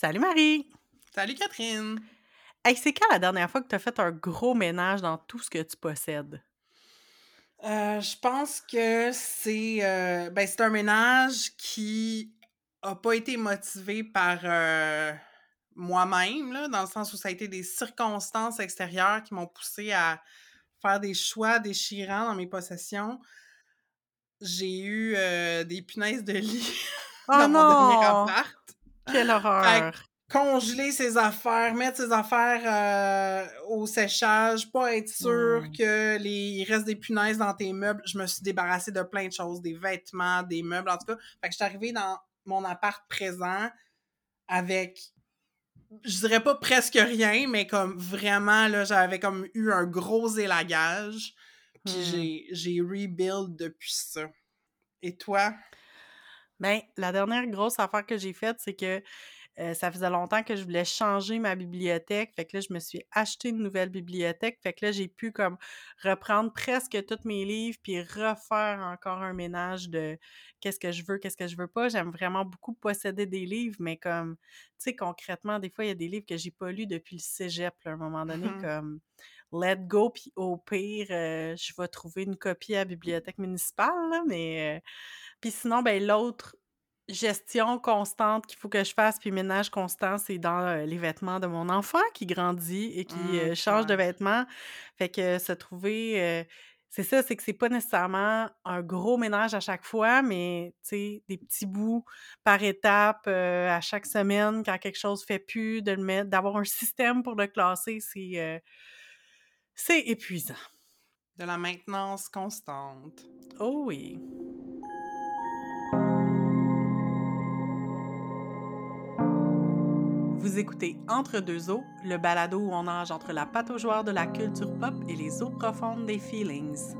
Salut Marie! Salut Catherine! Hey, c'est quand la dernière fois que tu as fait un gros ménage dans tout ce que tu possèdes? Euh, je pense que c'est euh, ben, c'est un ménage qui a pas été motivé par euh, moi-même, là, dans le sens où ça a été des circonstances extérieures qui m'ont poussé à faire des choix déchirants dans mes possessions. J'ai eu des punaises de lit Oh dans mon dernier non! appart. Quelle horreur! congeler ses affaires, mettre ses affaires euh, au séchage, pas être sûr Hmm. que les il reste des punaises dans tes meubles. Je me suis débarrassée de plein de choses, des vêtements, des meubles, en tout cas. Fait que je suis arrivée dans mon appart présent avec je dirais pas presque rien, mais comme vraiment là, j'avais comme eu un gros élagage. Puis Hmm. j'ai j'ai rebuild depuis ça. Et toi? Ben, la dernière grosse affaire que j'ai faite, c'est que euh, ça faisait longtemps que je voulais changer ma bibliothèque. Fait que là, je me suis acheté une nouvelle bibliothèque. Fait que là, j'ai pu comme reprendre presque tous mes livres puis refaire encore un ménage de qu'est-ce que je veux, qu'est-ce que je veux pas. J'aime vraiment beaucoup posséder des livres, mais comme, tu sais, concrètement, des fois, il y a des livres que j'ai pas lus depuis le cégep, là, à un moment donné, Mhm. comme Let Go, puis au pire, euh, je vais trouver une copie à la bibliothèque municipale, là, mais... euh, puis sinon, ben l'autre gestion constante qu'il faut que je fasse, puis ménage constant, c'est dans euh, les vêtements de mon enfant qui grandit et qui euh, change de vêtements. Fait que se trouver... c'est ça, c'est que c'est pas nécessairement un gros ménage à chaque fois, mais tu sais, des petits bouts par étape euh, à chaque semaine quand quelque chose fait plus, de le mettre, d'avoir un système pour le classer, c'est euh, c'est épuisant. De la maintenance constante. Oh oui. Vous écoutez Entre deux eaux, le balado où on nage entre la joueurs de la culture pop et les eaux profondes des feelings.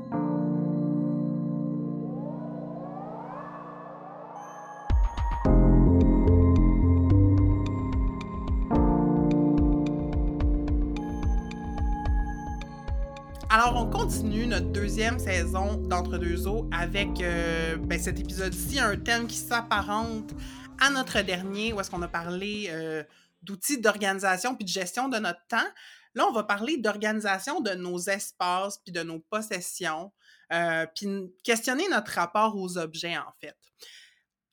Alors, on continue notre deuxième saison d'Entre deux eaux avec euh, ben, cet épisode-ci, un thème qui s'apparente à notre dernier, où est-ce qu'on a parlé euh, d'outils d'organisation puis de gestion de notre temps. Là, on va parler d'organisation de nos espaces puis de nos possessions, euh, puis questionner notre rapport aux objets, en fait.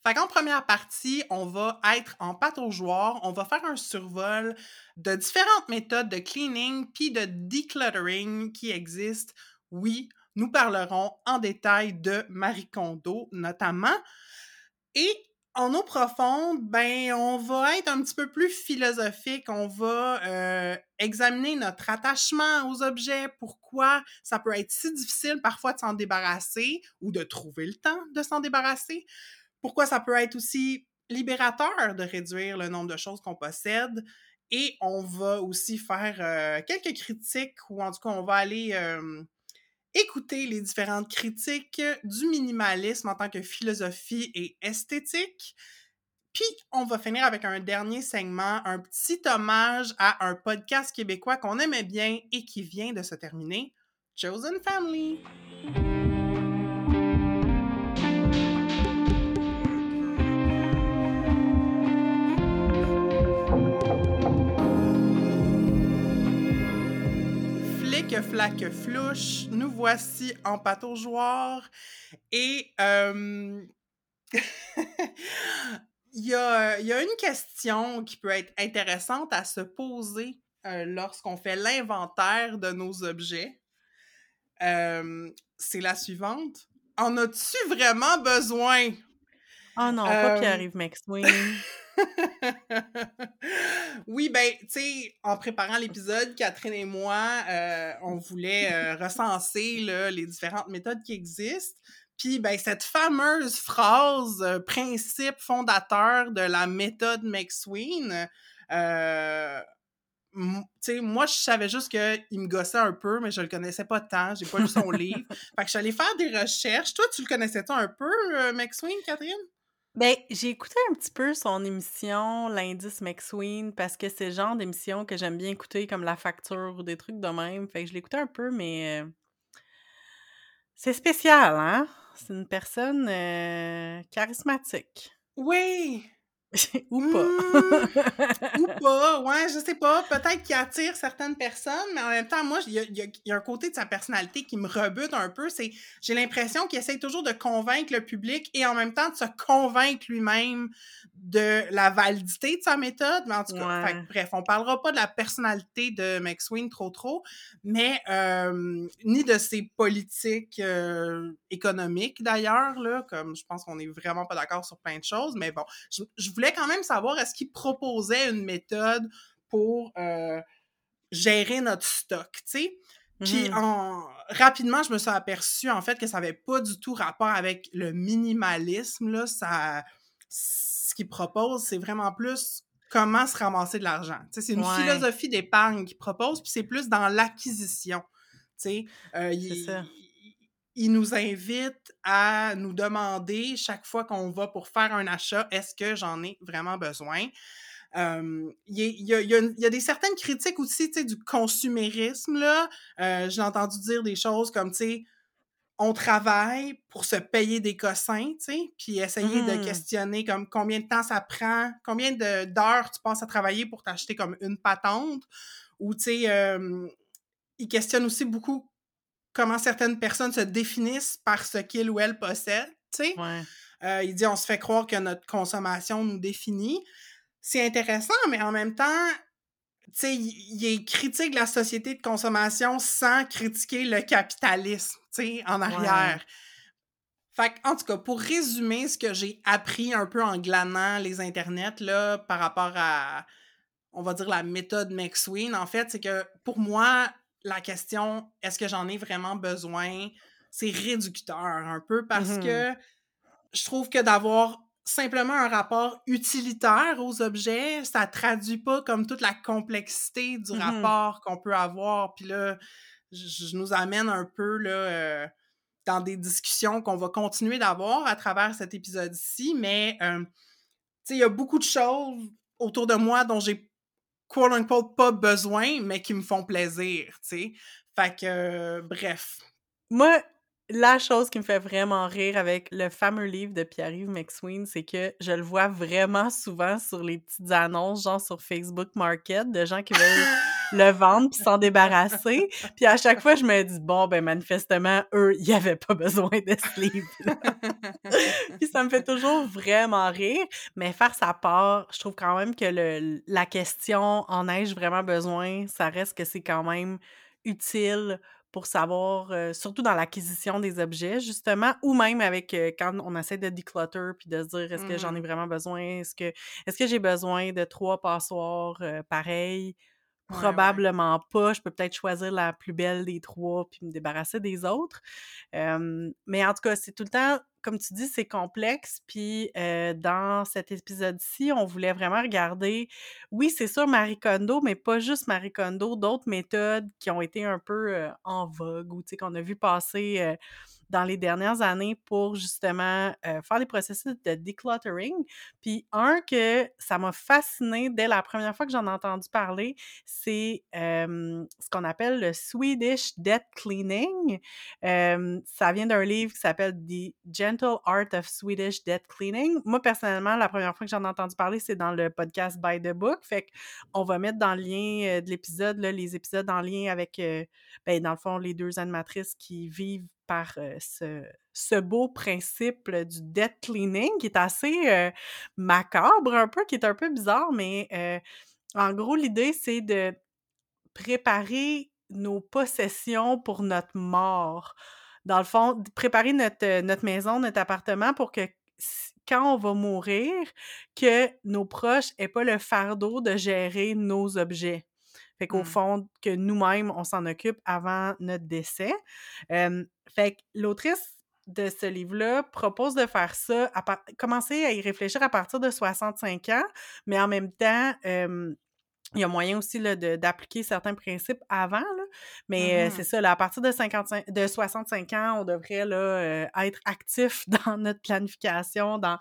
Fait qu'en première partie, on va être en pâte aux joueurs, on va faire un survol de différentes méthodes de cleaning puis de decluttering qui existent. Oui, nous parlerons en détail de Marie Kondo notamment. Et en eau profonde, ben, on va être un petit peu plus philosophique. On va euh, examiner notre attachement aux objets, pourquoi ça peut être si difficile parfois de s'en débarrasser ou de trouver le temps de s'en débarrasser pourquoi ça peut être aussi libérateur de réduire le nombre de choses qu'on possède. Et on va aussi faire euh, quelques critiques, ou en tout cas, on va aller euh, écouter les différentes critiques du minimalisme en tant que philosophie et esthétique. Puis, on va finir avec un dernier segment, un petit hommage à un podcast québécois qu'on aimait bien et qui vient de se terminer, Chosen Family. Flac, flouche, nous voici en joueurs. Et euh, il, y a, il y a une question qui peut être intéressante à se poser euh, lorsqu'on fait l'inventaire de nos objets. Euh, C'est la suivante. En as-tu vraiment besoin? Oh non, pas Euh, Pierre-Yves McSween. oui, ben, tu sais, en préparant l'épisode, Catherine et moi, euh, on voulait euh, recenser là, les différentes méthodes qui existent. Puis, ben, cette fameuse phrase, euh, principe fondateur de la méthode McSween, euh, sais, moi, je savais juste qu'il me gossait un peu, mais je le connaissais pas tant. J'ai pas lu son livre. Fait que je suis allée faire des recherches. Toi, tu le connaissais-tu un peu, euh, McSween, Catherine? Ben, j'ai écouté un petit peu son émission, l'indice McSween, parce que c'est le genre d'émission que j'aime bien écouter, comme La Facture ou des trucs de même. Fait que je l'écoutais un peu, mais euh, c'est spécial, hein? C'est une personne euh, charismatique. Oui! Ou pas. Ouais, je sais pas. Peut-être qu'il attire certaines personnes, mais en même temps, moi, il y a, un côté de sa personnalité qui me rebute un peu. C'est, j'ai l'impression qu'il essaye toujours de convaincre le public et en même temps de se convaincre lui-même de la validité de sa méthode. Mais en tout cas, fait bref, on parlera pas de la personnalité de McSween trop trop, mais euh, ni de ses politiques euh, économiques d'ailleurs, là, comme je pense qu'on est vraiment pas d'accord sur plein de choses, mais bon, je, je voulais quand même savoir est-ce qu'il proposait une méthode pour euh, gérer notre stock, tu sais? Puis en... rapidement, je me suis aperçue en fait que ça n'avait pas du tout rapport avec le minimalisme. Là, ça... Ce qu'il propose, c'est vraiment plus comment se ramasser de l'argent. C'est une Ouais. philosophie d'épargne qu'il propose, puis c'est plus dans l'acquisition. Euh, il, nous invite à nous demander chaque fois qu'on va pour faire un achat, est-ce que j'en ai vraiment besoin? Euh, Il y, a- il y a- il a des certaines critiques aussi, du consumérisme, là. Euh, J'ai entendu dire des choses comme, tu sais, on travaille pour se payer des cossins, tu sais, puis essayer de Mhm. questionner comme combien de temps ça prend, combien de- d'heures tu passes à travailler pour t'acheter comme une patente, ou, tu sais, euh, il questionne aussi beaucoup comment certaines personnes se définissent par ce qu'ils ou elles possèdent, tu sais. Ouais. Euh, il dit on se fait croire que notre consommation nous définit. C'est intéressant, mais en même temps, sais, il, critique la société de consommation sans critiquer le capitalisme, tu sais, en arrière. Fait que, en tout cas, pour résumer ce que j'ai appris un peu en glanant les internets, là, par rapport à, on va dire, la méthode McSween, en fait, c'est que pour moi, la question est-ce que j'en ai vraiment besoin, c'est réducteur un peu parce Mhm. que je trouve que d'avoir simplement un rapport utilitaire aux objets, ça traduit pas comme toute la complexité du Mhm. rapport qu'on peut avoir. Puis là, je, je nous amène un peu là, euh, dans des discussions qu'on va continuer d'avoir à travers cet épisode-ci, mais euh, tu sais, il y a beaucoup de choses autour de moi dont j'ai quote unquote pas besoin, mais qui me font plaisir, tu sais. Fait que, euh, bref. Moi, la chose qui me fait vraiment rire avec le fameux livre de Pierre-Yves McSween, c'est que je le vois vraiment souvent sur les petites annonces, genre sur Facebook Market, de gens qui veulent le vendre puis s'en débarrasser. Puis à chaque fois, je me dis, bon, ben manifestement, eux, ils avaient pas besoin de ce livre Puis ça me fait toujours vraiment rire. Mais faire sa part, je trouve quand même que le, la question en ai-je vraiment besoin, ça reste que c'est quand même utile pour savoir, euh, surtout dans l'acquisition des objets, justement, ou même avec euh, quand on essaie de declutter puis de se dire est-ce que j'en ai Mhm. vraiment besoin, est-ce que est-ce que j'ai besoin de trois passoires euh? Ouais, ouais. Probablement pas. Je peux peut-être choisir la plus belle des trois puis me débarrasser des autres. Euh, mais en tout cas, c'est tout le temps, comme tu dis, c'est complexe. Puis dans cet épisode-ci, on voulait vraiment regarder, oui, c'est sûr, Marie Kondo, mais pas juste Marie Kondo, d'autres méthodes qui ont été un peu en vogue ou qu'on a vu passer dans les dernières années pour justement faire des processus de decluttering. Puis un que ça m'a fasciné dès la première fois que j'en ai entendu parler, c'est ce qu'on appelle le Swedish Debt Cleaning. Ça vient d'un livre qui s'appelle The Gentle Art of Swedish Debt Cleaning. Moi, personnellement, la première fois que j'en ai entendu parler, c'est dans le podcast By the Book. Fait qu'on va mettre dans le lien de l'épisode, les épisodes en lien avec, ben, dans le fond, les deux animatrices qui vivent par ce, beau principe du debt cleaning qui est assez macabre un peu, qui est un peu bizarre, mais en gros, l'idée, c'est de préparer nos possessions pour notre mort. Dans le fond, préparer notre, notre maison, notre appartement pour que quand on va mourir, que nos proches n'aient pas le fardeau de gérer nos objets. Fait qu'au Mm. fond, que nous-mêmes, on s'en occupe avant notre décès. Euh, fait que l'autrice de ce livre-là propose de faire ça, à par- commencer à y réfléchir à partir de 65 ans, mais en même temps, euh, il y a moyen aussi là, de- d'appliquer certains principes avant. Là. Mais, heu, c'est Mmh ça, là, à partir de 55 de 65 ans, on devrait, là, heu, être actif dans notre planification, dans,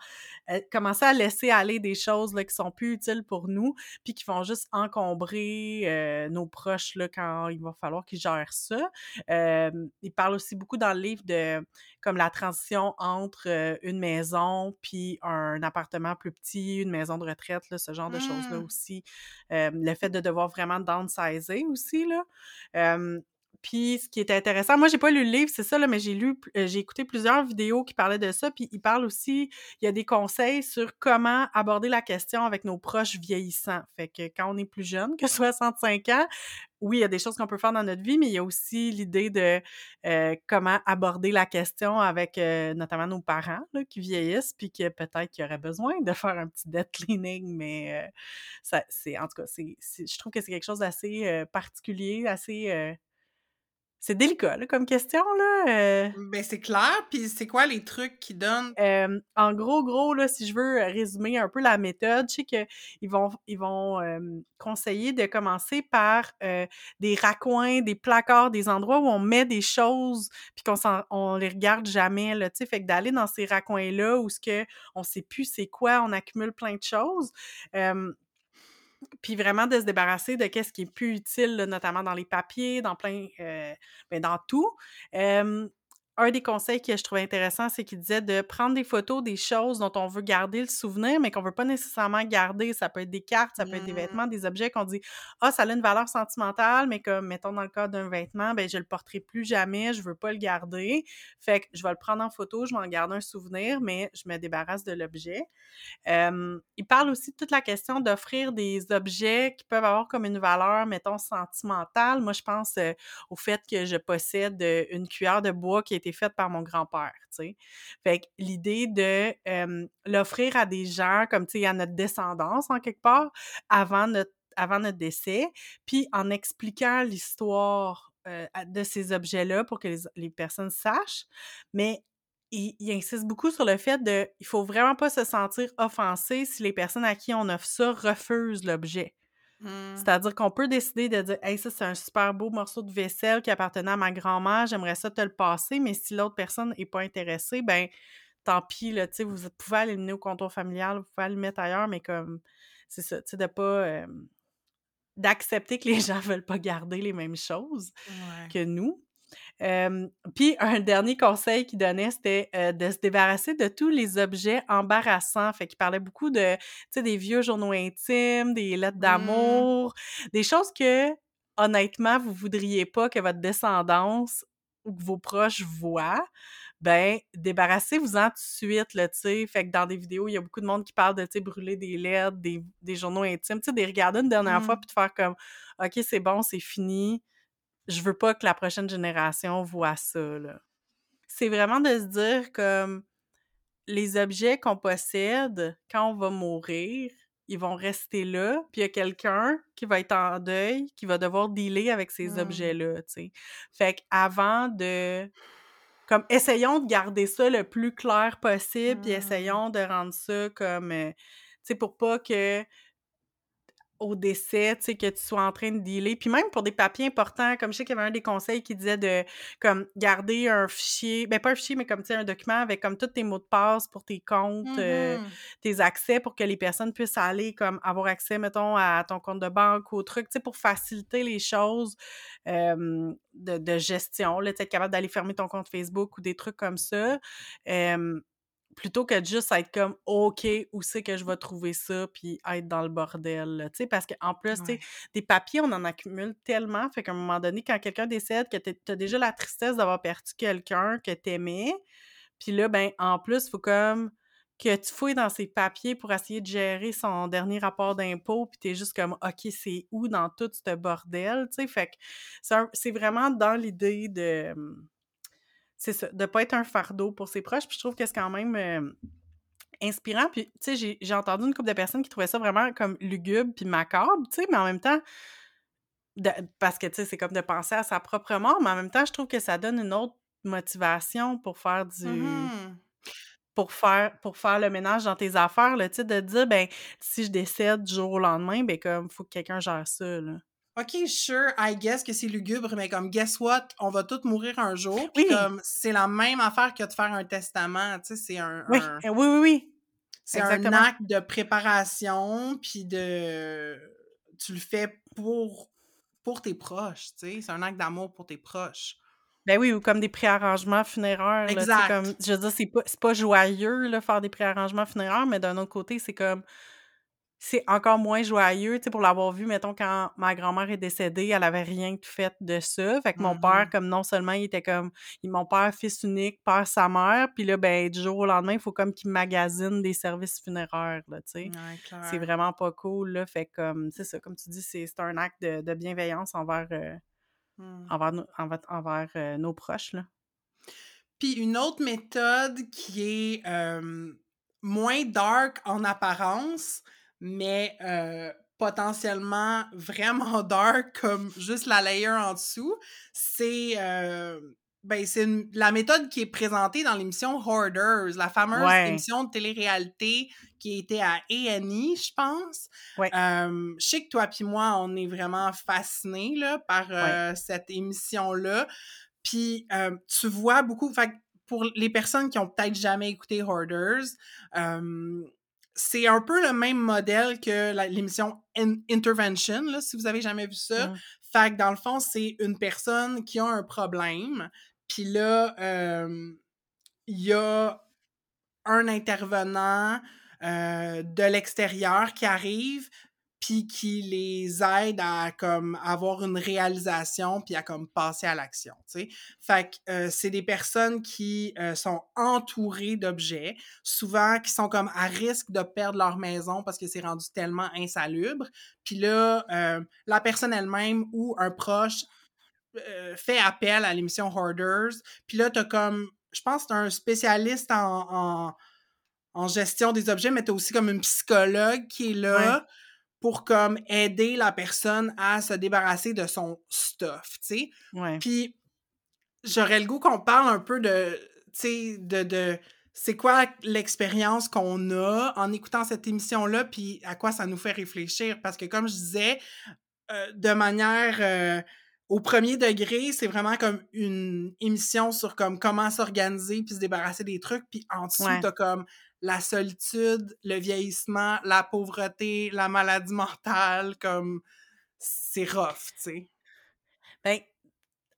heu, commencer à laisser aller des choses, là, qui sont plus utiles pour nous, puis qui vont juste encombrer, nos proches, là, quand il va falloir qu'ils gèrent ça. Il parle aussi beaucoup dans le livre de comme la transition entre, une maison puis un appartement plus petit, une maison de retraite, là, ce genre de choses-là Mmh. aussi. Le fait de devoir vraiment downsizer aussi, là. Puis ce qui est intéressant moi, j'ai pas lu le livre, c'est ça, là, mais j'ai lu heu, j'ai écouté plusieurs vidéos qui parlaient de ça, puis il parle aussi il y a des conseils sur comment aborder la question avec nos proches vieillissants. Fait que quand on est plus jeune que 65 ans, oui, il y a des choses qu'on peut faire dans notre vie, mais il y a aussi l'idée de, heu, comment aborder la question avec, heu, notamment nos parents, là, qui vieillissent puis que peut-être qu'ils auraient besoin de faire un petit death cleaning, mais, heu, ça c'est en tout cas, c'est je trouve que c'est quelque chose d'assez, heu, particulier, assez, heu c'est délicat, là, comme question, là, heu Ben, c'est clair, puis c'est quoi les trucs qu'ils donnent? En gros, gros, là, si je veux, heu, résumer un peu la méthode, je sais qu'ils vont ils vont, conseiller de commencer par, heu, des raccoins, des placards, des endroits où on met des choses puis qu'on s'en on les regarde jamais, là, tu sais? Fait que d'aller dans ces raccoins-là où ce que on sait plus c'est quoi, on accumule plein de choses, puis vraiment de se débarrasser de qu'est-ce qui est plus utile, notamment dans les papiers, dans plein, heu, ben, dans tout. Un des conseils que je trouvais intéressant, c'est qu'il disait de prendre des photos des choses dont on veut garder le souvenir, mais qu'on veut pas nécessairement garder. Ça peut être des cartes, ça peut être des Mmh. vêtements, des objets qu'on dit: «Ah, ça a une valeur sentimentale», mais comme, mettons, dans le cas d'un vêtement, ben, je le porterai plus jamais, je veux pas le garder. Fait que je vais le prendre en photo, je vais en garder un souvenir, mais je me débarrasse de l'objet. Il parle aussi de toute la question d'offrir des objets qui peuvent avoir comme une valeur, mettons, sentimentale. Moi, je pense, au fait que je possède, une cuillère de bois qui a été faite par mon grand-père, tu sais? Fait que l'idée de, l'offrir à des gens comme, tu sais, à notre descendance, en quelque part, avant notre avant notre décès, puis en expliquant l'histoire, de ces objets-là pour que les les personnes sachent, mais il il insiste beaucoup sur le fait de il faut vraiment pas se sentir offensé si les personnes à qui on offre ça refusent l'objet. Mmh. C'est-à-dire qu'on peut décider de dire: «Hey, ça, c'est un super beau morceau de vaisselle qui appartenait à ma grand-mère, j'aimerais ça te le passer», mais si l'autre personne est pas intéressée, ben, tant pis, là, tu sais, vous pouvez aller le mener au comptoir familial, vous pouvez le mettre ailleurs, mais comme c'est ça, tu sais, de pas, d'accepter que les gens veulent pas garder les mêmes choses Ouais. que nous. Puis un dernier conseil qu'il donnait, c'était, de se débarrasser de tous les objets embarrassants. Fait qu'il parlait beaucoup de, tu sais, des vieux journaux intimes, des lettres Mmh. d'amour, des choses que, honnêtement, vous voudriez pas que votre descendance ou que vos proches voient. Ben, débarrassez-vous-en tout de suite, là, tu sais. Fait que dans des vidéos, il y a beaucoup de monde qui parle de, tu sais, brûler des lettres, des des journaux intimes, tu sais, de les regarder une dernière fois Mmh. puis de faire comme: «OK, c'est bon, c'est fini, je veux pas que la prochaine génération voit ça, là. C'est vraiment de se dire comme les objets qu'on possède, quand on va mourir, ils vont rester là, puis il y a quelqu'un qui va être en deuil, qui va devoir dealer avec ces Mmh. objets-là, tu sais. Fait qu'avant de comme essayons de garder ça le plus clair possible, puis Mmh. essayons de rendre ça comme, heu, tu sais, pour pas que au décès, tu sais, que tu sois en train de dealer. Puis même pour des papiers importants, comme je sais qu'il y avait un des conseils qui disait de comme garder un fichier, ben pas un fichier, mais comme tu sais, un document avec comme tous tes mots de passe pour tes comptes, heu, Mmh tes accès pour que les personnes puissent aller comme avoir accès, mettons, à ton compte de banque ou au truc, tu sais, pour faciliter les choses de de gestion, là, tu sais, être capable d'aller fermer ton compte Facebook ou des trucs comme ça. Plutôt que de juste être comme: «OK, où c'est que je vais trouver ça?» puis être dans le bordel, là, tu sais? Parce qu'en plus, tu sais, Ouais. des papiers, on en accumule tellement, fait qu'à un moment donné, quand quelqu'un décède, que tu as déjà la tristesse d'avoir perdu quelqu'un que tu aimais, puis là, ben, en plus, faut comme que tu fouilles dans ses papiers pour essayer de gérer son dernier rapport d'impôt, puis tu es juste comme: «OK, c'est où dans tout ce bordel?» tu sais? Fait que c'est vraiment dans l'idée de, c'est ça, de pas être un fardeau pour ses proches, puis je trouve que c'est quand même, inspirant. Puis, tu sais, j'ai entendu une couple de personnes qui trouvaient ça vraiment comme lugubre puis macabre, tu sais, mais en même temps, de parce que, tu sais, c'est comme de penser à sa propre mort, mais en même temps, je trouve que ça donne une autre motivation pour faire du Mmh pour faire pour faire le ménage dans tes affaires, là, de dire: «Ben, si je décède du jour au lendemain, ben, comme, faut que quelqu'un gère ça, là». OK, sure, I guess que c'est lugubre, mais comme, guess what? On va tous mourir un jour. Puis Oui. comme, c'est la même affaire que de faire un testament, tu sais, c'est un... Oui, un- euh, oui, oui, oui. c'est un acte de préparation, puis de... Tu le fais pour, pour tes proches, tu sais. C'est un acte d'amour pour tes proches. Ben oui, ou comme des préarrangements funéraires, là, Exact. comme je veux dire, c'est pas pas joyeux, là, faire des préarrangements funéraires, mais d'un autre côté, c'est comme c'est encore moins joyeux, tu sais, pour l'avoir vu, mettons, quand ma grand-mère est décédée, elle avait rien fait de ça. Fait que mon père, Mhm. comme non seulement il était comme il mon père, fils unique, père sa mère, puis là, ben, du jour au lendemain, il faut comme qu'il magasine des services funéraires, là, tu sais. Ouais. C'est vraiment pas cool, là. Fait comme, c'est ça, comme tu dis, c'est un acte de, de bienveillance envers, euh, envers, nos, envers, envers, euh, nos proches, là. Puis une autre méthode qui est euh, moins dark en apparence, mais euh, potentiellement vraiment dark comme juste la layer en dessous, c'est euh, ben, c'est la méthode qui est présentée dans l'émission Hoarders, la fameuse Ouais. émission de télé-réalité qui était à A&E, je pense. Ouais. Euh, je sais que toi puis moi, on est vraiment fascinés là, par euh, cette émission-là. Puis euh, tu vois beaucoup, fait pour les personnes qui ont peut-être jamais écouté Hoarders, euh, c'est un peu le même modèle que l'émission In- Intervention, là, si vous avez jamais vu ça. Mm. Fait que dans le fond, c'est une personne qui a un problème, puis là, euh, il y a un intervenant euh, de l'extérieur qui arrive puis qui les aide à comme avoir une réalisation puis à comme passer à l'action. Fait que euh, c'est des personnes qui euh, sont entourées d'objets, souvent qui sont comme à risque de perdre leur maison parce que c'est rendu tellement insalubre. Puis là, euh, la personne elle-même ou un proche fait appel à l'émission Hoarders. Puis là, t'as comme, je pense t'as un spécialiste en, en, en gestion des objets, mais t'as aussi comme une psychologue qui est là pour comme aider la personne à se débarrasser de son stuff, tu sais. Ouais. Puis j'aurais le goût qu'on parle un peu de, tu sais, de, de c'est quoi l'expérience qu'on a en écoutant cette émission-là, puis à quoi ça nous fait réfléchir. Parce que comme je disais, euh, de manière euh, au premier degré, c'est vraiment comme une émission sur comme comment s'organiser puis se débarrasser des trucs. Puis en dessous, Ouais. t'as comme la solitude, le vieillissement, la pauvreté, la maladie mentale, comme c'est rough, tu sais. Ben,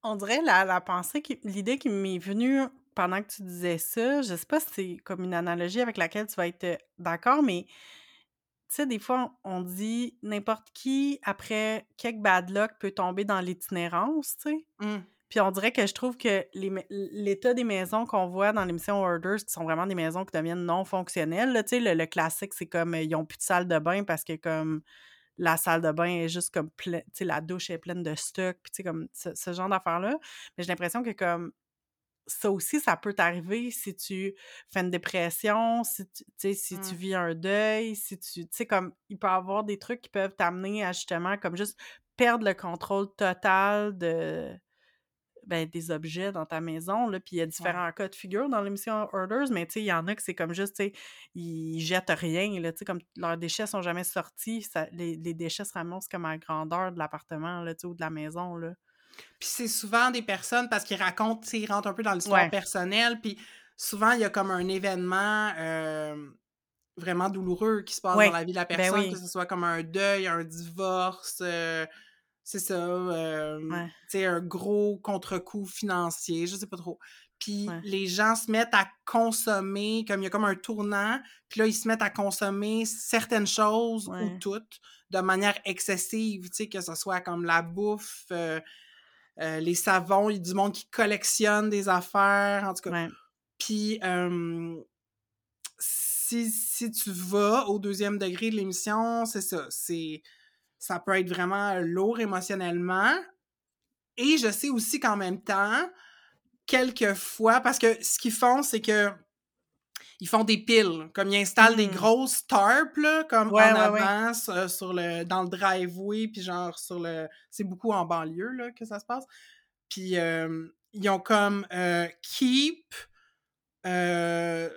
on dirait la, la pensée, qui- l'idée qui m'est venue pendant que tu disais ça, je sais pas si c'est comme une analogie avec laquelle tu vas être euh, d'accord, mais tu sais, des fois, on dit n'importe qui, après quelques bad luck, peut tomber dans l'itinérance, tu sais. Hum, Puis on dirait que je trouve que l'état des maisons qu'on voit dans l'émission Orders, qui sont vraiment des maisons qui deviennent non fonctionnelles, là, tu sais, le, le classique, c'est comme ils ont plus de salle de bain parce que comme la salle de bain est juste comme pleine, tu sais, la douche est pleine de stock, puis comme ce, ce genre d'affaires-là. Mais j'ai l'impression que comme ça aussi, ça peut t'arriver si tu fais une dépression, si tu, si tu Mm. vis un deuil, si tu, tu sais, comme, il peut y avoir des trucs qui peuvent t'amener à justement, comme juste perdre le contrôle total de, ben, des objets dans ta maison, là, puis il y a différents cas de figure dans l'émission Orders, mais tu sais, il y en a que c'est comme juste, tu sais, ils jettent rien, là, tu sais, comme leurs déchets sont jamais sortis, ça, les, les déchets se ramassent comme à la grandeur de l'appartement, là, tu sais, ou de la maison, là. Puis c'est souvent des personnes, parce qu'ils racontent, tu sais, ils rentrent un peu dans l'histoire Ouais. personnelle, puis souvent, il y a comme un événement euh, vraiment douloureux qui se passe dans la vie de la ben personne, oui. que ce soit comme un deuil, un divorce, euh, c'est ça, euh, Ouais. tu sais, un gros contre-coup financier, je sais pas trop. Puis Ouais. les gens se mettent à consommer, comme il y a comme un tournant, puis là, ils se mettent à consommer certaines choses ou toutes de manière excessive, tu sais, que ce soit comme la bouffe, euh, euh, les savons, il y a du monde qui collectionne des affaires, en tout cas. Puis, euh, si, si tu vas au deuxième degré de l'émission, c'est ça. C'est, ça peut être vraiment lourd émotionnellement. Et je sais aussi qu'en même temps, quelquefois, parce que ce qu'ils font, c'est que ils font des piles, comme ils installent des Mm. grosses tarps, là, comme Ouais, en ouais, ouais. avant, sur, le, dans le driveway, puis genre sur le... C'est beaucoup en banlieue, là, que ça se passe. Puis euh, ils ont comme euh, keep, euh,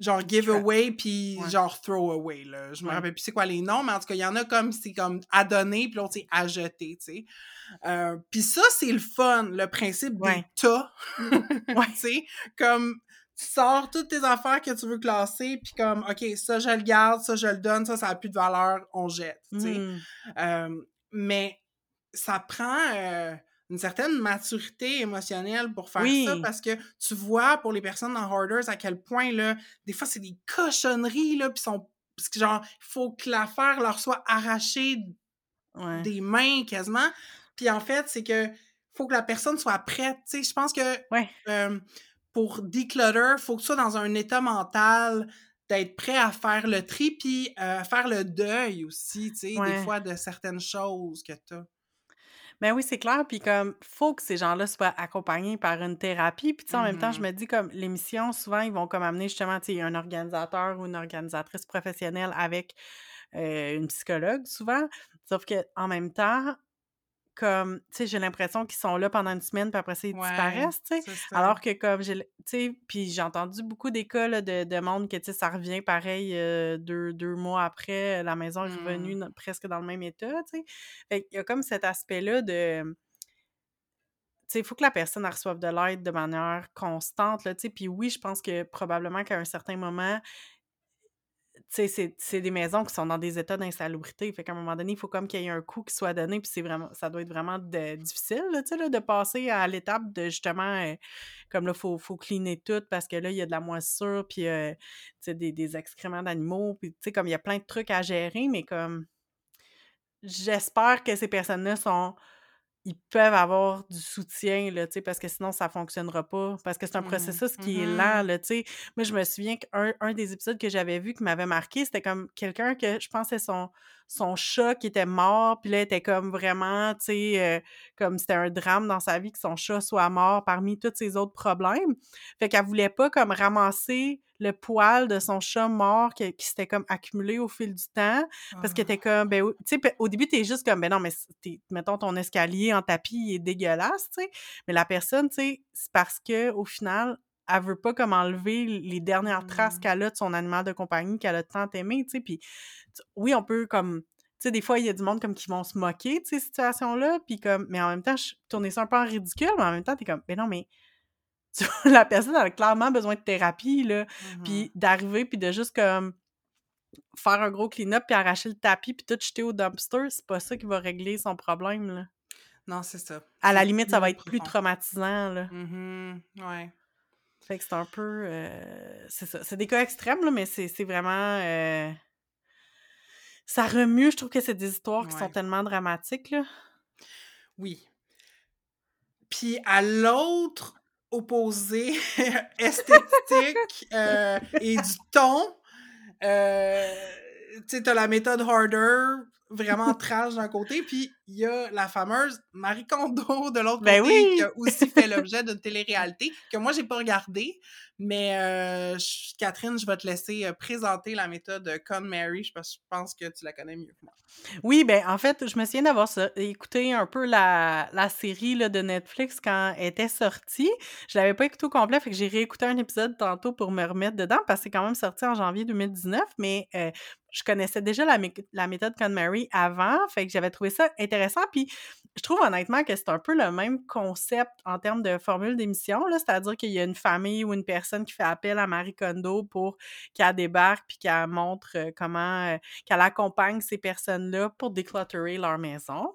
genre giveaway puis Ouais. genre throwaway là. Je me Ouais. rappelle plus c'est quoi les noms, mais en tout cas, il y en a comme c'est comme à donner puis l'autre c'est à jeter, tu sais. Euh, puis ça c'est le fun, le principe Ouais. tas. Ouais. tu sais, comme tu sors toutes tes affaires que tu veux classer puis comme OK, ça je le garde, ça je le donne, ça ça a plus de valeur, on jette, tu sais. Mhm. Euh, mais ça prend euh, une certaine maturité émotionnelle pour faire ça parce que tu vois pour les personnes dans Hoarders à quel point là, des fois c'est des cochonneries là puis sont parce que genre il faut que l'affaire leur soit arrachée Ouais. des mains quasiment. Puis en fait, c'est que faut que la personne soit prête, tu sais, je pense que Ouais. euh, pour declutter, faut que tu sois dans un état mental d'être prêt à faire le tri puis euh, à faire le deuil aussi, tu sais, des fois de certaines choses que tu as. Ben oui, c'est clair. Puis comme, faut que ces gens-là soient accompagnés par une thérapie. Puis tu sais, en même temps, je Mhm. me dis comme l'émission, souvent, ils vont comme amener justement, tu sais, un organisateur ou une organisatrice professionnelle avec euh, une psychologue, souvent. Sauf que en même temps, comme, tu sais, j'ai l'impression qu'ils sont là pendant une semaine, puis après ça, ils Ouais, disparaissent, tu sais. Alors que comme tu sais, puis j'ai entendu beaucoup des cas là, de, de monde que, tu sais, ça revient pareil euh, deux, deux mois après, la maison est revenue Mm. dans- presque dans le même état, tu sais. Fait qu'il y a comme cet aspect-là de... Tu sais, il faut que la personne reçoive de l'aide de manière constante, là, tu sais. Puis oui, je pense que probablement qu'à un certain moment, c'est des maisons qui sont dans des états d'insalubrité. Fait qu'à un moment donné, il faut comme qu'il y ait un coup qui soit donné, puis c'est vraiment, ça doit être vraiment difficile, là, de passer à l'étape de justement, euh, comme là, il faut, faut cleaner tout parce que là, il y a de la moisissure, puis euh, des, des excréments d'animaux, puis comme il y a plein de trucs à gérer, mais comme j'espère que ces personnes-là sont ils peuvent avoir du soutien, là, tu sais, parce que sinon, ça fonctionnera pas. Parce que c'est un Mhm, processus qui est lent, là, tu sais. Moi, je me souviens qu'un un des épisodes que j'avais vu qui m'avait marqué, c'était comme quelqu'un que je pensais son, son chat qui était mort, puis là, était comme vraiment, tu sais, euh, comme c'était un drame dans sa vie que son chat soit mort parmi tous ses autres problèmes. Fait qu'elle voulait pas comme ramasser le poil de son chat mort qui, qui s'était comme accumulé au fil du temps parce que Ah. t'es comme, ben, tu sais, au début, t'es juste comme, ben non, mais mettons ton escalier en tapis, il est dégueulasse, tu sais. Mais la personne, tu sais, c'est parce que au final, elle veut pas comme enlever les dernières traces Mm. qu'elle a de son animal de compagnie qu'elle a tant aimé, tu sais. Puis, oui, on peut comme, tu sais, des fois, il y a du monde comme qui vont se moquer de ces situations-là, puis comme, mais en même temps, je tournais ça un peu en ridicule, mais en même temps, t'es comme, ben non, mais la personne a clairement besoin de thérapie, là Mhm. puis d'arriver puis de juste comme faire un gros clean-up puis arracher le tapis puis tout jeter au dumpster, c'est pas ça qui va régler son problème là. Non, c'est ça. À la limite, ça va être plus traumatisant là. Mhm, Ouais. Fait que c'est un peu euh, c'est ça, c'est des cas extrêmes là, mais c'est c'est vraiment euh, ça remue, je trouve que c'est des histoires qui sont tellement dramatiques là. Oui. Puis à l'autre opposé esthétique euh, et du ton, euh, tu sais, t'as la méthode Harder, vraiment trash d'un côté, puis il y a la fameuse Marie Kondo de l'autre Ben côté, oui! qui a aussi fait l'objet d'une télé-réalité, que moi, j'ai pas regardé, mais euh, je- Catherine, je vais te laisser euh, présenter la méthode Con Mary, parce que je pense que tu la connais mieux que moi. Oui, ben en fait, je me souviens d'avoir écouté un peu la, la série là, de Netflix quand elle était sortie. Je l'avais pas écouté au complet, fait que j'ai réécouté un épisode tantôt pour me remettre dedans parce que c'est quand même sorti en janvier 2019, mais euh, je connaissais déjà la, la méthode KonMari avant, fait que j'avais trouvé ça intéressant. Puis je trouve honnêtement que c'est un peu le même concept en termes de formule d'émission, c'est-à-dire qu'il y a une famille ou une personne qui fait appel à Marie Kondo pour qu'elle débarque puis qu'elle montre euh, comment euh, qu'elle accompagne ces personnes-là pour déclutterer leur maison.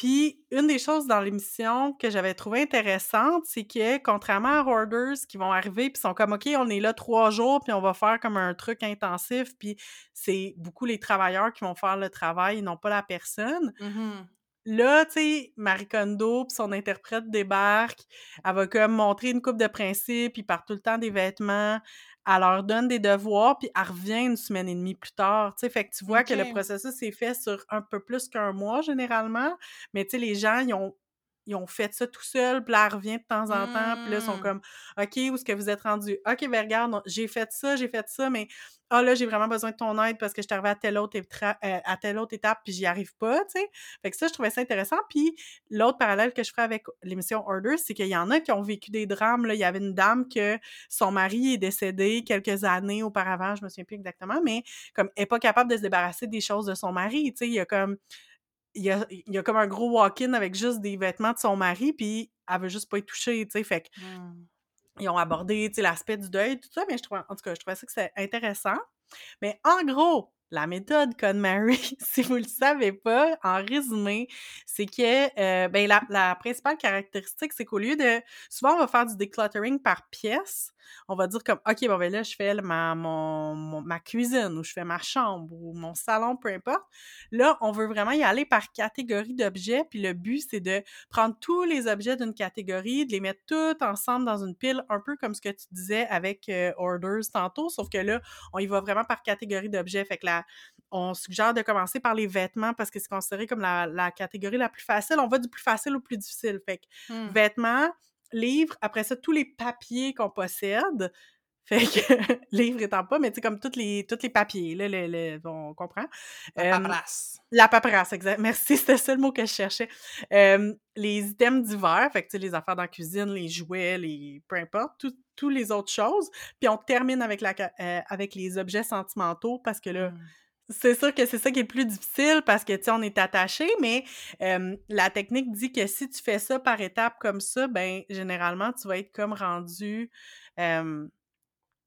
Puis, une des choses dans l'émission que j'avais trouvé intéressante, c'est que, contrairement à Hoarders qui vont arriver puis sont comme, OK, on est là trois jours puis on va faire comme un truc intensif puis c'est beaucoup les travailleurs qui vont faire le travail et non pas la personne. Mhm. Là, tu sais, Marie Kondo son interprète débarque, elle va comme montrer une coupe de principes, ils partent tout le temps des vêtements, elle leur donne des devoirs, puis elle revient une semaine et demie plus tard, tu sais, fait que tu vois que le processus est fait sur un peu plus qu'un mois généralement, mais tu sais, les gens, ils ont ils ont fait ça tout seul, puis là, elle revient de temps en temps, puis là, ils sont Mmh. comme OK, où est-ce que vous êtes rendu? OK, ben regarde, j'ai fait ça, j'ai fait ça, mais ah là, j'ai vraiment besoin de ton aide parce que je suis arrivée à telle autre, euh, à telle autre étape, puis j'y arrive pas, tu sais. Fait que ça, je trouvais ça intéressant. Puis l'autre parallèle que je ferais avec l'émission Order, c'est qu'il y en a qui ont vécu des drames. Là. Il y avait une dame que son mari est décédé quelques années auparavant, je me souviens plus exactement, mais comme elle n'est pas capable de se débarrasser des choses de son mari. Tu sais, il y a comme il y a, il y a comme un gros walk-in avec juste des vêtements de son mari, puis elle veut juste pas y toucher, tu sais. Fait que Mmh. ils ont abordé, tu sais, l'aspect du deuil, tout ça, mais je trouvais, en tout cas, je trouvais ça que c'est intéressant. Mais en gros, la méthode Mary, si vous le savez pas, en résumé, c'est que euh, ben, la, la principale caractéristique, c'est qu'au lieu de... Souvent, on va faire du decluttering par pièce. On va dire comme, OK, bon, ben là, je fais ma, ma cuisine ou je fais ma chambre ou mon salon, peu importe. Là, on veut vraiment y aller par catégorie d'objets. Puis le but, c'est de prendre tous les objets d'une catégorie, de les mettre tous ensemble dans une pile, un peu comme ce que tu disais avec euh, Orders tantôt, sauf que là, on y va vraiment par catégorie d'objets. Fait que on suggère de commencer par les vêtements parce que c'est considéré comme la, la catégorie la plus facile. On va du plus facile au plus difficile. Fait que Mmh. vêtements, livres, après ça, tous les papiers qu'on possède. Fait que, livre étant pas, mais tu sais, comme tous les, tous les papiers, là, le, le- on comprend. La Euh, paperasse. la paperasse, exact. Merci, c'était ça le mot que je cherchais. Euh, les items divers, fait que tu sais, les affaires dans la cuisine, les jouets, les peu importe, tout- tous les autres choses. Puis on termine avec, la, euh, avec les objets sentimentaux parce que là, Mmh. c'est sûr que c'est ça qui est plus difficile parce que, tu sais, on est attaché, mais la technique dit que si tu fais ça par étapes comme ça, ben généralement, tu vas être comme rendu...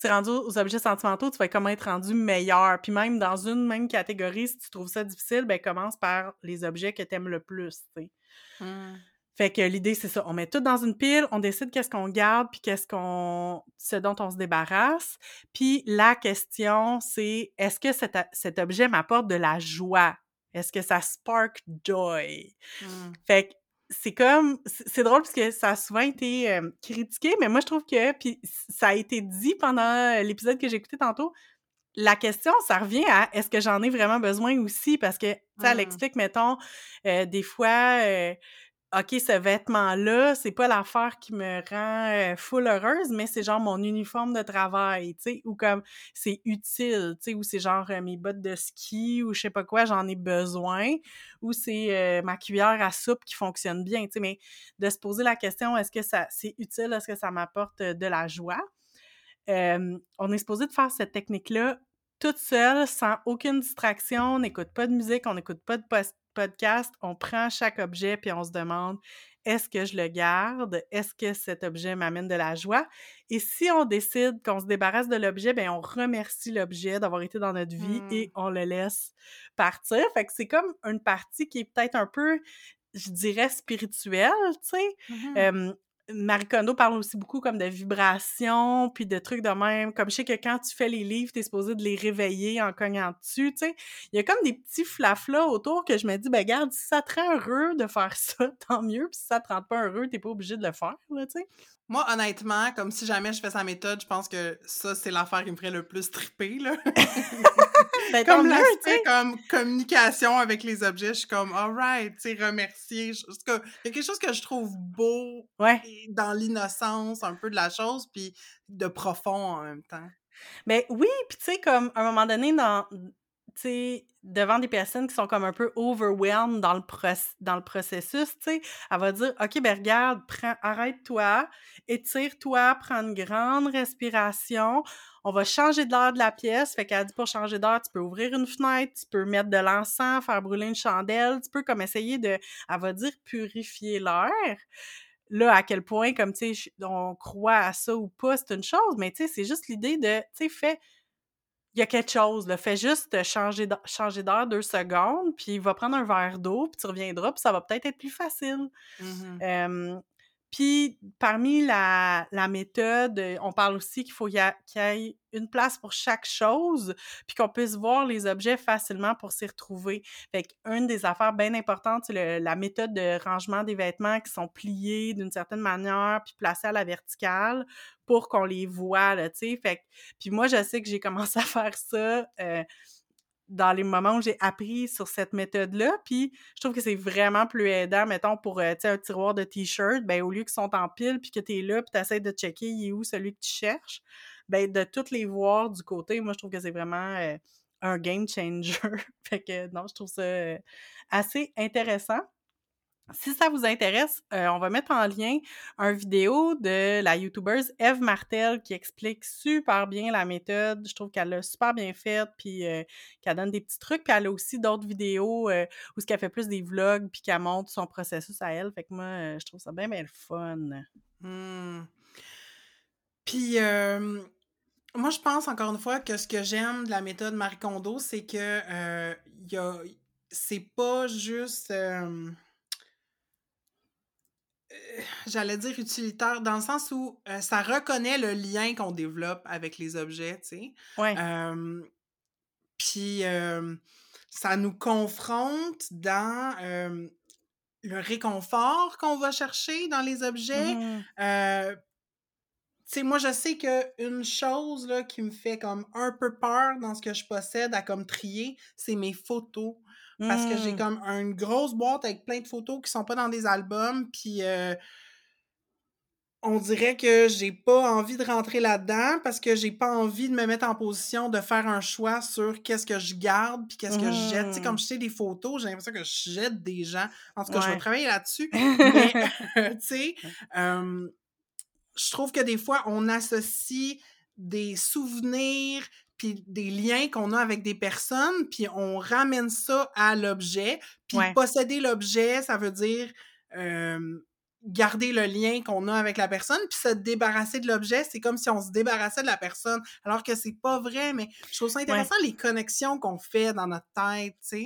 tu es rendu aux objets sentimentaux, tu vas comme être rendu meilleur. Puis même dans une même catégorie, si tu trouves ça difficile, ben commence par les objets que tu aimes le plus, tu sais. Mmh. Fait que l'idée, c'est ça. On met tout dans une pile, on décide qu'est-ce qu'on garde, puis qu'est-ce qu'on... ce dont on se débarrasse. Puis la question, c'est est-ce que cet, cet objet m'apporte de la joie? Est-ce que ça spark joy? Mmh. Fait que c'est comme... C'est drôle parce que ça a souvent été euh, critiqué, mais moi, je trouve que... Puis ça a été dit pendant l'épisode que j'ai écouté tantôt. La question, ça revient à est-ce que j'en ai vraiment besoin aussi? Parce que, tu sais, elle Mmh. explique, mettons, euh, des fois... euh, OK, ce vêtement-là, c'est pas l'affaire qui me rend euh, full heureuse, mais c'est genre mon uniforme de travail, tu sais, ou comme c'est utile, tu sais, ou c'est genre euh, mes bottes de ski ou je sais pas quoi, j'en ai besoin, ou c'est euh, ma cuillère à soupe qui fonctionne bien, tu sais, mais de se poser la question, est-ce que ça c'est utile, est-ce que ça m'apporte de la joie? On est supposé de faire cette technique-là toute seule, sans aucune distraction, on n'écoute pas de musique, on n'écoute pas de post- podcast, on prend chaque objet puis on se demande est-ce que je le garde? Est-ce que cet objet m'amène de la joie? Et si on décide qu'on se débarrasse de l'objet, ben on remercie l'objet d'avoir été dans notre vie Mmh. et on le laisse partir. Fait que c'est comme une partie qui est peut-être un peu, je dirais, spirituelle, tu sais? Mmh. Euh, Marie Kondo parle aussi beaucoup comme de vibrations, puis de trucs de même. Comme je sais que quand tu fais les livres, t'es supposé de les réveiller en cognant dessus. Il y a comme des petits flaflas autour que je me dis, ben garde, si ça te rend heureux de faire ça, tant mieux. Puis si ça te rend pas heureux, t'es pas obligé de le faire, tu sais. Moi, honnêtement, comme si jamais je fais sa méthode, je pense que ça, c'est l'affaire qui me ferait le plus triper, là. Ben, comme l'aspect comme communication avec les objets, je suis comme, alright, tu sais, remercier. Il y a quelque chose que je trouve beau Ouais. dans l'innocence un peu de la chose, puis de profond en même temps. Ben oui, puis tu sais, comme à un moment donné, dans, sais, devant des personnes qui sont comme un peu overwhelmed dans le, proc- dans le processus, tu sais, elle va dire, OK, ben regarde, arrête-toi, étire-toi, prends une grande respiration, on va changer de de la pièce. Fait qu'elle dit pour changer d'air, tu peux ouvrir une fenêtre, tu peux mettre de l'encens, faire brûler une chandelle, tu peux comme essayer de, elle va dire, purifier l'air. Là, à quel point, comme, tu sais, on croit à ça ou pas, c'est une chose, mais tu sais, c'est juste l'idée de, tu sais, fais, il y a quelque chose, là, fais juste te changer d'air deux secondes, puis va prendre un verre d'eau, puis tu reviendras, puis ça va peut-être être plus facile. Euh, puis, parmi la, la méthode, euh, on parle aussi qu'il faut qu'il y ait une place pour chaque chose, puis qu'on puisse voir les objets facilement pour s'y retrouver. Fait qu'une des affaires bien importantes, c'est la méthode de rangement des vêtements qui sont pliés d'une certaine manière, puis placés à la verticale pour qu'on les voit, tu sais. Fait puis moi, je sais que j'ai commencé à faire ça. euh, dans les moments où j'ai appris sur cette méthode-là. Puis je trouve que c'est vraiment plus aidant, mettons, pour un tiroir de t-shirt, ben, au lieu qu'ils sont en pile, puis que tu es là, puis tu essaies de checker il est où celui que tu cherches, ben, de toutes les voir du côté, moi, je trouve que c'est vraiment un game changer. fait que non, je trouve ça assez intéressant. Si ça vous intéresse, euh, on va mettre en lien un vidéo de la YouTubeuse Eve Martel qui explique super bien la méthode. Je trouve qu'elle l'a super bien faite, puis euh, qu'elle donne des petits trucs. Puis elle a aussi d'autres vidéos euh, où ce qu'elle fait plus des vlogs, puis qu'elle montre son processus à elle. Fait que moi, je trouve ça bien, bien fun. Mmh. Puis, moi, je pense encore une fois que ce que j'aime de la méthode Marie Kondo, c'est que y a, c'est pas juste j'allais dire utilitaire, dans le sens où ça reconnaît le lien qu'on développe avec les objets, tu sais. Ouais. Puis ça nous confronte dans le réconfort qu'on va chercher dans les objets. Mmh tu sais, moi, je sais qu'une chose là, qui me fait comme un peu peur dans ce que je possède à comme trier, c'est mes photos. Parce que j'ai Mmh. comme une grosse boîte avec plein de photos qui sont pas dans des albums, puis on dirait que j'ai pas envie de rentrer là-dedans parce que j'ai pas envie de me mettre en position de faire un choix sur qu'est-ce que je garde puis qu'est-ce que je jette. Tu sais, comme Mmh. je sais des photos, j'ai l'impression que je jette des gens. En tout cas, je vais travailler là-dessus. Mais, tu sais, euh, je trouve que des fois, on associe des souvenirs puis des liens qu'on a avec des personnes, puis on ramène ça à l'objet. Puis Ouais. posséder l'objet, ça veut dire euh, garder le lien qu'on a avec la personne, puis se débarrasser de l'objet, c'est comme si on se débarrassait de la personne, alors que c'est pas vrai, mais je trouve ça Ouais. intéressant les connexions qu'on fait dans notre tête, tu sais.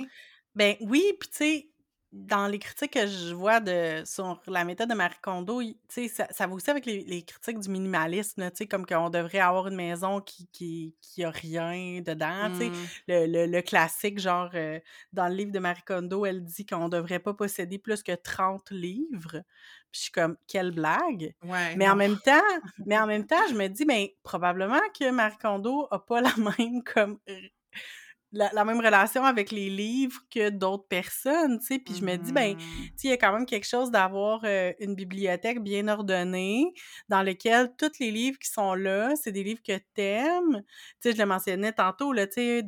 Ben oui, puis tu sais, dans les critiques que je vois de sur la méthode de Marie Kondo, il- ça, ça va aussi avec les, les critiques du minimalisme, là, comme qu'on devrait avoir une maison qui, qui, qui a rien dedans, tu sais. Mm. Le, le- le classique, genre, euh, dans le livre de Marie Kondo, elle dit qu'on devrait pas posséder plus que 30 livres. Puis je suis comme, quelle blague! Ouais, Mais en même temps, mais en même temps, je me dis, ben, probablement que Marie Kondo a pas la même comme la, la même relation avec les livres que d'autres personnes, tu sais. Puis je me dis, ben, Mhm. tu sais, il y a quand même quelque chose d'avoir euh, une bibliothèque bien ordonnée dans laquelle tous les livres qui sont là, c'est des livres que t'aimes. Tu sais, je le mentionnais tantôt, là, tu sais,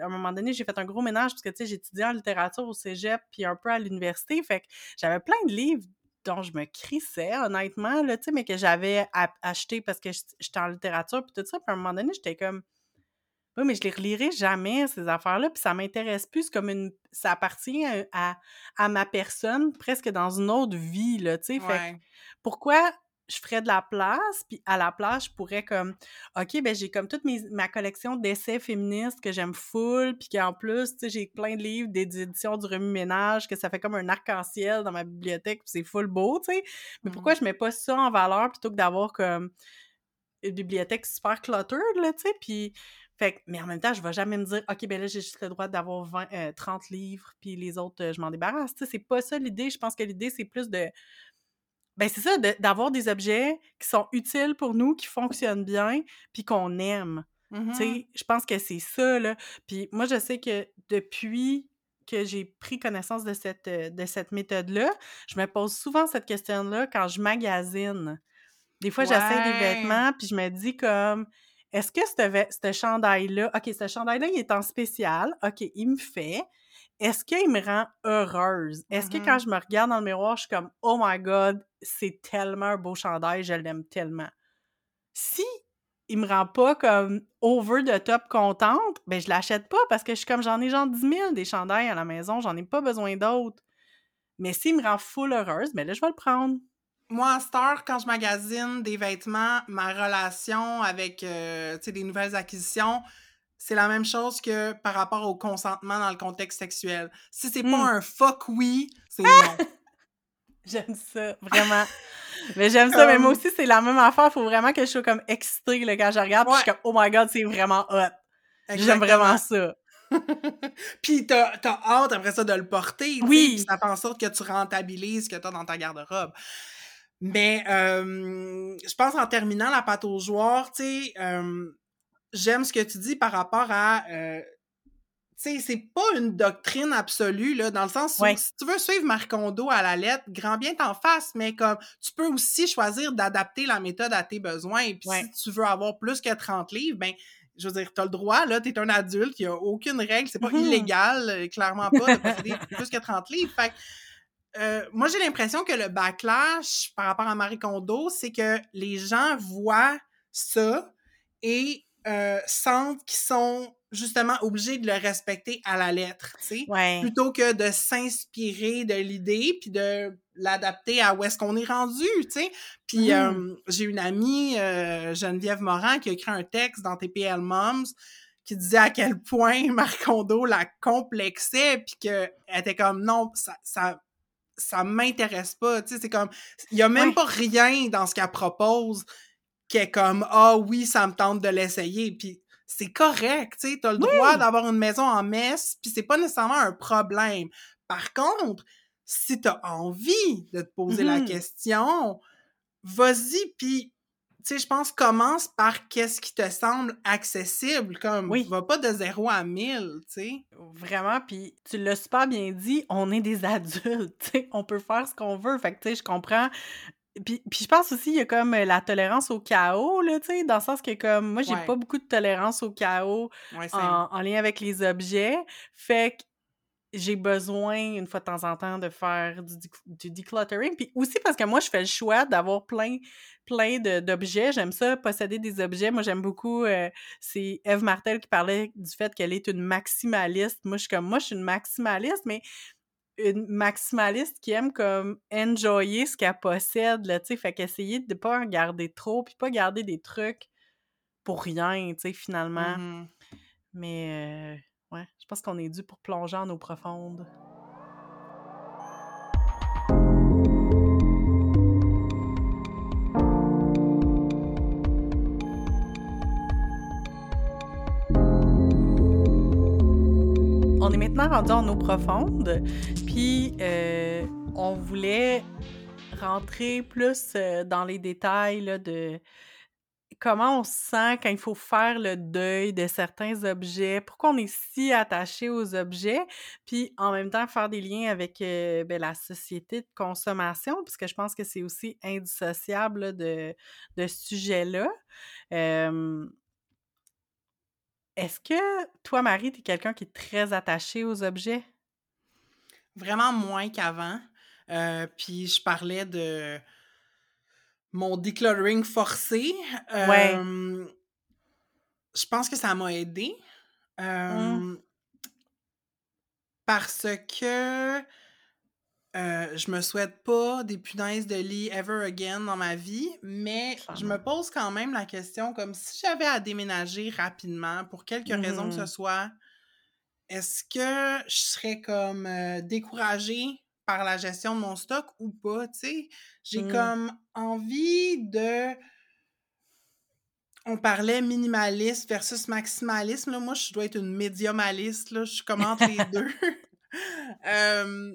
à un moment donné, j'ai fait un gros ménage parce que, tu sais, j'étudiais en littérature au cégep puis un peu à l'université. Fait que j'avais plein de livres dont je me crissais, honnêtement, là, tu sais, mais que j'avais acheté parce que j'étais en littérature puis tout ça. Puis à un moment donné, j'étais comme... Oui, mais je les relirai jamais, ces affaires-là, puis ça m'intéresse plus. Comme une... Ça appartient à, à, à ma personne, presque dans une autre vie, là, tu sais. Ouais. pourquoi je ferais de la place, puis à la place, je pourrais comme... OK, ben j'ai comme toute mes, ma collection d'essais féministes que j'aime full, puis qu'en plus, tu sais, j'ai plein de livres des éditions du remue-ménage, que ça fait comme un arc-en-ciel dans ma bibliothèque, puis c'est full beau, tu sais. Mais pourquoi Mhm. je mets pas ça en valeur plutôt que d'avoir comme une bibliothèque super cluttered, là, tu sais, puis... Fait que, mais en même temps, je vais jamais me dire, OK, ben là, j'ai juste le droit d'avoir 20, euh, 30 livres, puis les autres, euh, je m'en débarrasse. Tu sais, c'est pas ça l'idée. Je pense que l'idée, c'est plus de. Ben, c'est ça, de- d'avoir des objets qui sont utiles pour nous, qui fonctionnent bien, puis qu'on aime. Mhm. sais, je pense que c'est ça, là. Puis moi, je sais que depuis que j'ai pris connaissance de cette, euh, de cette méthode-là, je me pose souvent cette question-là quand je magasine. Des fois, j'essaie des Ouais. vêtements, puis je me dis comme, est-ce que ce chandail-là, OK, ce chandail-là, il est en spécial, OK, il me fait. Est-ce qu'il me rend heureuse? Est-ce que quand Mhm. je me regarde dans le miroir, je suis comme, oh my God, c'est tellement un beau chandail, je l'aime tellement. Si il me rend pas comme over the top contente, ben je l'achète pas parce que je suis comme, j'en ai genre 10 000 des chandails à la maison, j'en ai pas besoin d'autres. Mais s'il me rend full heureuse, ben là, je vais le prendre. Moi, à cette heure, quand je magasine des vêtements, ma relation avec euh, des nouvelles acquisitions, c'est la même chose que par rapport au consentement dans le contexte sexuel. Si c'est Hmm. pas un fuck oui, c'est non. J'aime ça, vraiment. mais j'aime ça, mais moi aussi, c'est la même affaire. Faut vraiment que je sois comme excitée là, quand je regarde. Puis je suis Ouais. comme, oh my god, c'est vraiment hot. J'aime vraiment ça. Puis t'as t'as hâte après ça de le porter, Oui. puis ça fait en sorte que tu rentabilises ce que t'as dans ta garde-robe. Mais euh, je pense en terminant la pâte aux joueurs, tu sais, euh, j'aime ce que tu dis par rapport à, euh, tu sais, c'est pas une doctrine absolue, là, dans le sens où Ouais. si tu veux suivre Marie Kondo à la lettre, grand bien t'en face, mais comme tu peux aussi choisir d'adapter la méthode à tes besoins. Puis Ouais. si tu veux avoir plus que 30 livres, ben je veux dire, t'as le droit, là, t'es un adulte, il y a aucune règle, c'est pas Mhm. illégal, clairement pas, de posséder plus que 30 livres. Fait que, euh, moi, j'ai l'impression que le backlash par rapport à Marie Kondo, c'est que les gens voient ça et euh, sentent qu'ils sont justement obligés de le respecter à la lettre, tu sais, Ouais. plutôt que de s'inspirer de l'idée puis de l'adapter à où est-ce qu'on est rendu, tu sais. Puis euh, j'ai une amie, euh, Geneviève Morin, qui a écrit un texte dans TPL Moms qui disait à quel point Marcondo la complexait puis qu'elle était comme non, ça, ça, ça m'intéresse pas, tu sais, c'est comme, il y a même Ouais. pas rien dans ce qu'elle propose qui est comme ah oui ça me tente de l'essayer puis c'est correct tu sais t'as le droit d'avoir une maison en messe puis c'est pas nécessairement un problème par contre si t'as envie de te poser la Mhm. question vas-y puis tu sais je pense commence par qu'est-ce qui te semble accessible comme Oui. va pas de 0 à 1000 tu sais Vraiment, puis tu l'as super bien dit, on est des adultes, tu sais, on peut faire ce qu'on veut. Fait que, tu sais, je comprends. Puis, puis je pense aussi, il y a comme euh, la tolérance au chaos, là, tu sais, dans le sens que, comme, moi, j'ai Ouais. pas beaucoup de tolérance au chaos ouais en, en lien avec les objets. Fait que j'ai besoin, une fois de temps en temps, de faire du, dec- du decluttering. Puis aussi parce que moi, je fais le choix d'avoir plein, plein d'objets. J'aime ça, posséder des objets. Moi, j'aime beaucoup... euh, c'est Eve Martel qui parlait du fait qu'elle est une maximaliste. Moi, je suis comme... Moi, je suis une maximaliste, mais une maximaliste qui aime comme enjoyer ce qu'elle possède, là, tu sais. Fait qu'essayer de pas en garder trop, puis pas garder des trucs pour rien, tu sais, finalement. Mhm. Mais euh, je pense qu'on est dû pour plonger en eau profonde. On est maintenant rendu en eau profonde, puis euh, on voulait rentrer plus euh, dans les détails de comment on se sent quand il faut faire le deuil de certains objets, pourquoi on est si attaché aux objets, puis en même temps faire des liens avec euh, ben, la société de consommation, puisque je pense que c'est aussi indissociable de, de ce sujet-là. Est-ce que toi, Marie, tu es quelqu'un qui est très attaché aux objets? vraiment moins qu'avant. Euh, puis je parlais de mon decluttering forcé. Ouais. Je pense que ça m'a aidé. Euh, Mmh. Parce que euh, je me souhaite pas des punaises de lit ever again dans ma vie, mais je me pose quand même la question comme si j'avais à déménager rapidement pour quelque raison que ce Mhm. soit, est-ce que je serais comme découragée par la gestion de mon stock ou pas, tu sais? J'ai Mm. comme envie de... On parlait minimaliste versus maximalisme, là. Moi, je dois être une médiumaliste, là. Je commente les deux. Euh,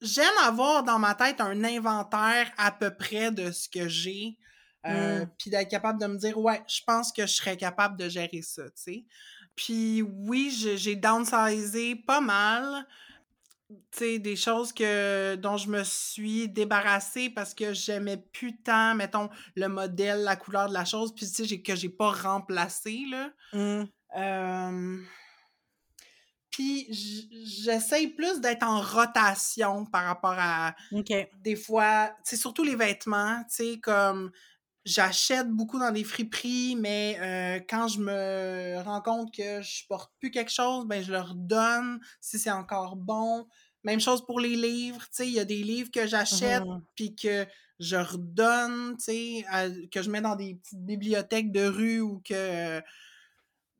J'aime avoir dans ma tête un inventaire à peu près de ce que j'ai. euh, Mm. Puis d'être capable de me dire, ouais, je pense que je serais capable de gérer ça, tu sais? Puis oui, j'ai downsizé pas mal. Des choses que, dont je me suis débarrassée parce que j'aimais plus tant, mettons, le modèle, la couleur de la chose, puis tu sais, que j'ai pas remplacé, là. Mm. Euh, Puis j'essaye plus d'être en rotation par rapport à des fois, c'est surtout les vêtements, tu sais, comme j'achète beaucoup dans des friperies, mais euh, quand je me rends compte que je porte plus quelque chose, ben je leur donne si c'est encore bon. Même chose pour les livres, tu sais, il y a des livres que j'achète Mhm. puis que je redonne, tu sais, que je mets dans des petites bibliothèques de rue ou que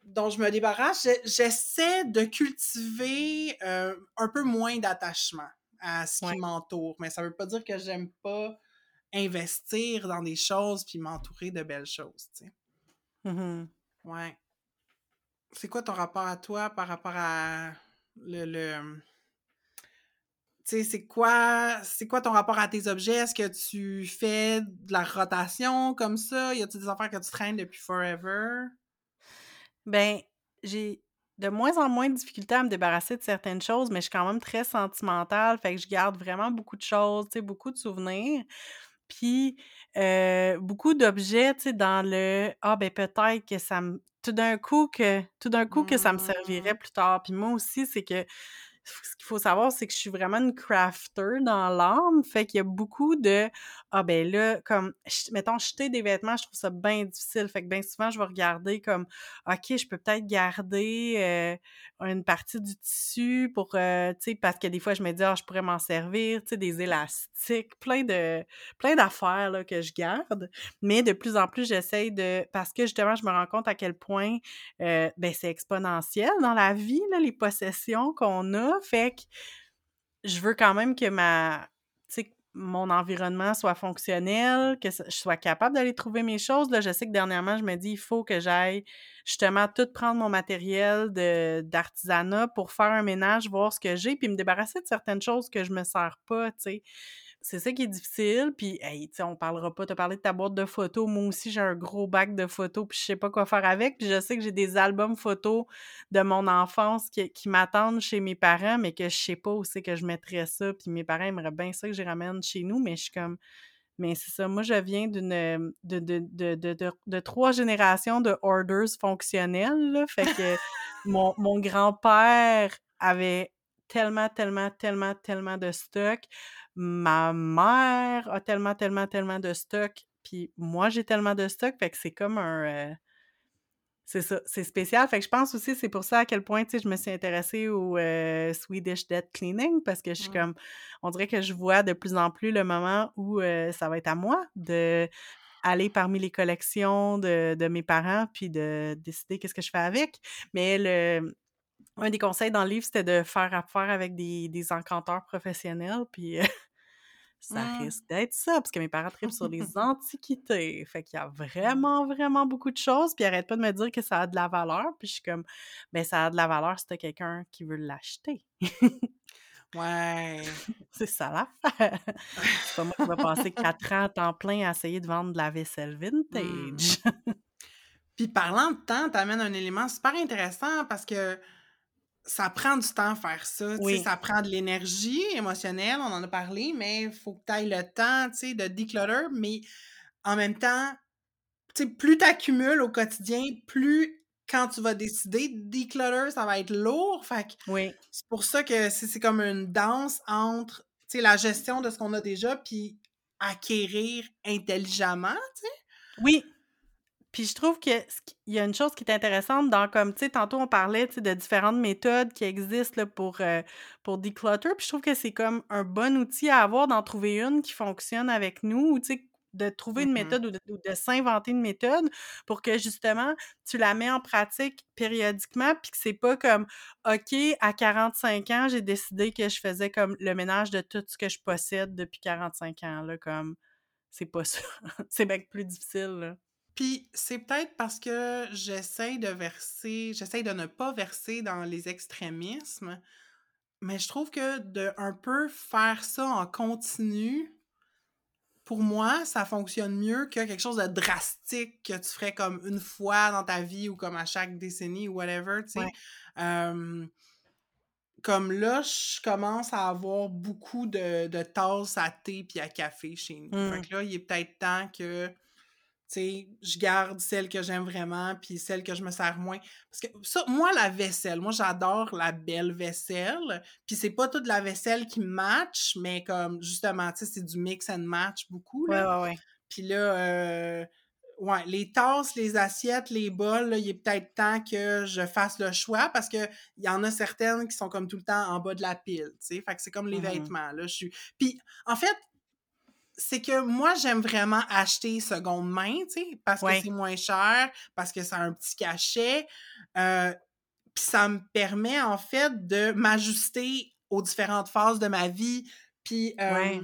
dont je me débarrasse, je- j'essaie de cultiver euh, un peu moins d'attachement à ce qui m'entoure. Mais ça veut pas dire que j'aime pas investir dans des choses puis m'entourer de belles choses, tu sais. Mhm. Ouais. C'est quoi ton rapport à toi par rapport à le... le... C'est quoi, c'est quoi ton rapport à tes objets? Est-ce que tu fais de la rotation comme ça? Y a-t-il des affaires que tu traînes depuis forever? Ben, j'ai de moins en moins de difficulté à me débarrasser de certaines choses, mais je suis quand même très sentimentale, fait que je garde vraiment beaucoup de choses, tu sais, beaucoup de souvenirs. Puis, beaucoup d'objets, tu sais, dans le: «Ah ben peut-être que ça me» tout d'un coup que tout d'un coup que ça me servirait Mmh. plus tard. Puis moi aussi, c'est que ce qu'il faut savoir, c'est que je suis vraiment une crafter dans l'âme, fait qu'il y a beaucoup de: «Ah ben là», comme mettons jeter des vêtements, je trouve ça bien difficile, fait que bien souvent, je vais regarder comme: «OK, je peux peut-être garder, une partie du tissu pour, heu» tu sais, parce que des fois, je me dis: «Ah, je pourrais m'en servir», tu sais, des élastiques, plein de plein d'affaires, là, que je garde. Mais de plus en plus, j'essaye de parce que justement, je me rends compte à quel point, ben, c'est exponentiel dans la vie, là, les possessions qu'on a, fait que je veux quand même que ma mon environnement soit fonctionnel, que je sois capable d'aller trouver mes choses. Là, je sais que dernièrement, je me dis: «Il faut que j'aille justement tout prendre mon matériel d'artisanat pour faire un ménage, voir ce que j'ai, puis me débarrasser de certaines choses que je me sers pas», tu sais. C'est ça qui est difficile, puis hey, tu sais, on parlera pas tu as parlé de ta boîte de photos, moi aussi j'ai un gros bac de photos, puis je sais pas quoi faire avec, puis je sais que j'ai des albums photos de mon enfance qui qui m'attendent chez mes parents, mais que je sais pas où c'est que je mettrais ça, puis mes parents aimeraient bien ça que je ramène chez nous, mais je suis comme mais c'est ça, moi je viens d'une, de de de de 3 générations de hoarders fonctionnels, là, fait que mon mon grand-père avait tellement, tellement, tellement, tellement de stock. Ma mère a tellement, tellement, tellement de stock, puis moi j'ai tellement de stock, fait que c'est comme un, heu c'est ça, c'est spécial. Fait que je pense aussi, c'est pour ça à quel point, tu sais, je me suis intéressée au, heu, Swedish Dead Cleaning parce que je suis comme on dirait que je vois de plus en plus le moment où, heu, ça va être à moi d'aller parmi les collections de de mes parents puis de décider qu'est-ce que je fais avec. Mais le un des conseils dans le livre, c'était de faire affaire avec des des encanteurs professionnels, puis, heu, ça Mmh. risque d'être ça, parce que mes parents tripent sur les antiquités. Fait qu'il y a vraiment, vraiment beaucoup de choses, puis ils arrêtent pas de me dire que ça a de la valeur, puis je suis comme: «Ben, ça a de la valeur si tu quelqu'un qui veut l'acheter». Ouais. C'est ça l'affaire. C'est pas moi qui va passer 4 ans à temps plein à essayer de vendre de la vaisselle Mmh. vintage. Puis parlant de temps, tu amènes un élément super intéressant parce que ça prend du temps faire ça, Oui, ça prend de l'énergie émotionnelle, on en a parlé, mais il faut que tu ailles le temps, de declutter, mais en même temps, plus tu accumules au quotidien, plus quand tu vas décider de declutter, ça va être lourd, fait que oui. c'est pour ça que c'est comme une danse entre, la gestion de ce qu'on a déjà puis acquérir intelligemment, tu sais? Oui! Puis je trouve que ce qui il y a une chose qui est intéressante dans comme, tu sais, tantôt on parlait, de différentes méthodes qui existent là pour, heu, pour declutter, puis je trouve que c'est comme un bon outil à avoir, d'en trouver une qui fonctionne avec nous ou tu sais, de trouver une Mmh méthode ou de ou de s'inventer une méthode pour que justement tu la mets en pratique périodiquement, puis que c'est pas comme: «OK, à 45 ans, j'ai décidé que je faisais comme le ménage de tout ce que je possède depuis 45 ans», là, comme c'est pas ça. C'est bien plus difficile, là. Puis c'est peut-être parce que j'essaye de verser j'essaye de ne pas verser dans les extrémismes, mais je trouve que de un peu faire ça en continu, pour moi, ça fonctionne mieux que quelque chose de drastique que tu ferais comme une fois dans ta vie ou comme à chaque décennie ou whatever, tu sais? Ouais, comme là, je commence à avoir beaucoup de de tasses à thé puis à café chez nous. Fait mmh, que là, il est peut-être temps que sais, je garde celle que j'aime vraiment, puis celle que je me sers moins. Parce que ça, moi, la vaisselle, moi, j'adore la belle vaisselle. Puis c'est pas toute la vaisselle qui match, mais comme, justement, tu sais, c'est du mix and match beaucoup, là. ouais, ouais. Puis là, euh, ouais, les tasses, les assiettes, les bols, là, il est peut-être temps que je fasse le choix parce que il y en a certaines qui sont comme tout le temps en bas de la pile, tu sais. Fait que c'est comme les Mmh vêtements, là. Je suis... Puis, en fait, c'est que moi, j'aime vraiment acheter seconde main, tu sais, parce que c'est moins cher, parce que ça a un petit cachet. Euh, puis ça me permet, en fait, de m'ajuster aux différentes phases de ma vie. Puis euh, ouais,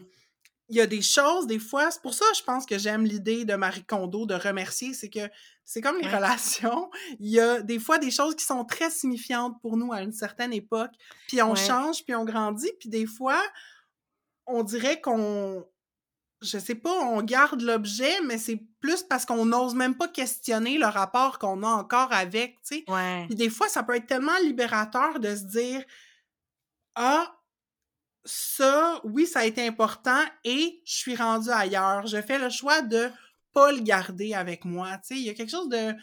il y a des choses, des fois, c'est pour ça, je pense que j'aime l'idée de Marie Kondo de remercier, c'est que c'est comme les ouais, relations. Il y a des fois des choses qui sont très signifiantes pour nous à une certaine époque, puis on ouais, change, puis on grandit, puis des fois, on dirait qu'on je sais pas, on garde l'objet, mais c'est plus parce qu'on n'ose même pas questionner le rapport qu'on a encore avec, tu sais. Ouais. Puis des fois, ça peut être tellement libérateur de se dire Ah, ça, oui, ça a été important et je suis rendue ailleurs. Je fais le choix de pas le garder avec moi. Tu sais, il y a quelque chose de, tu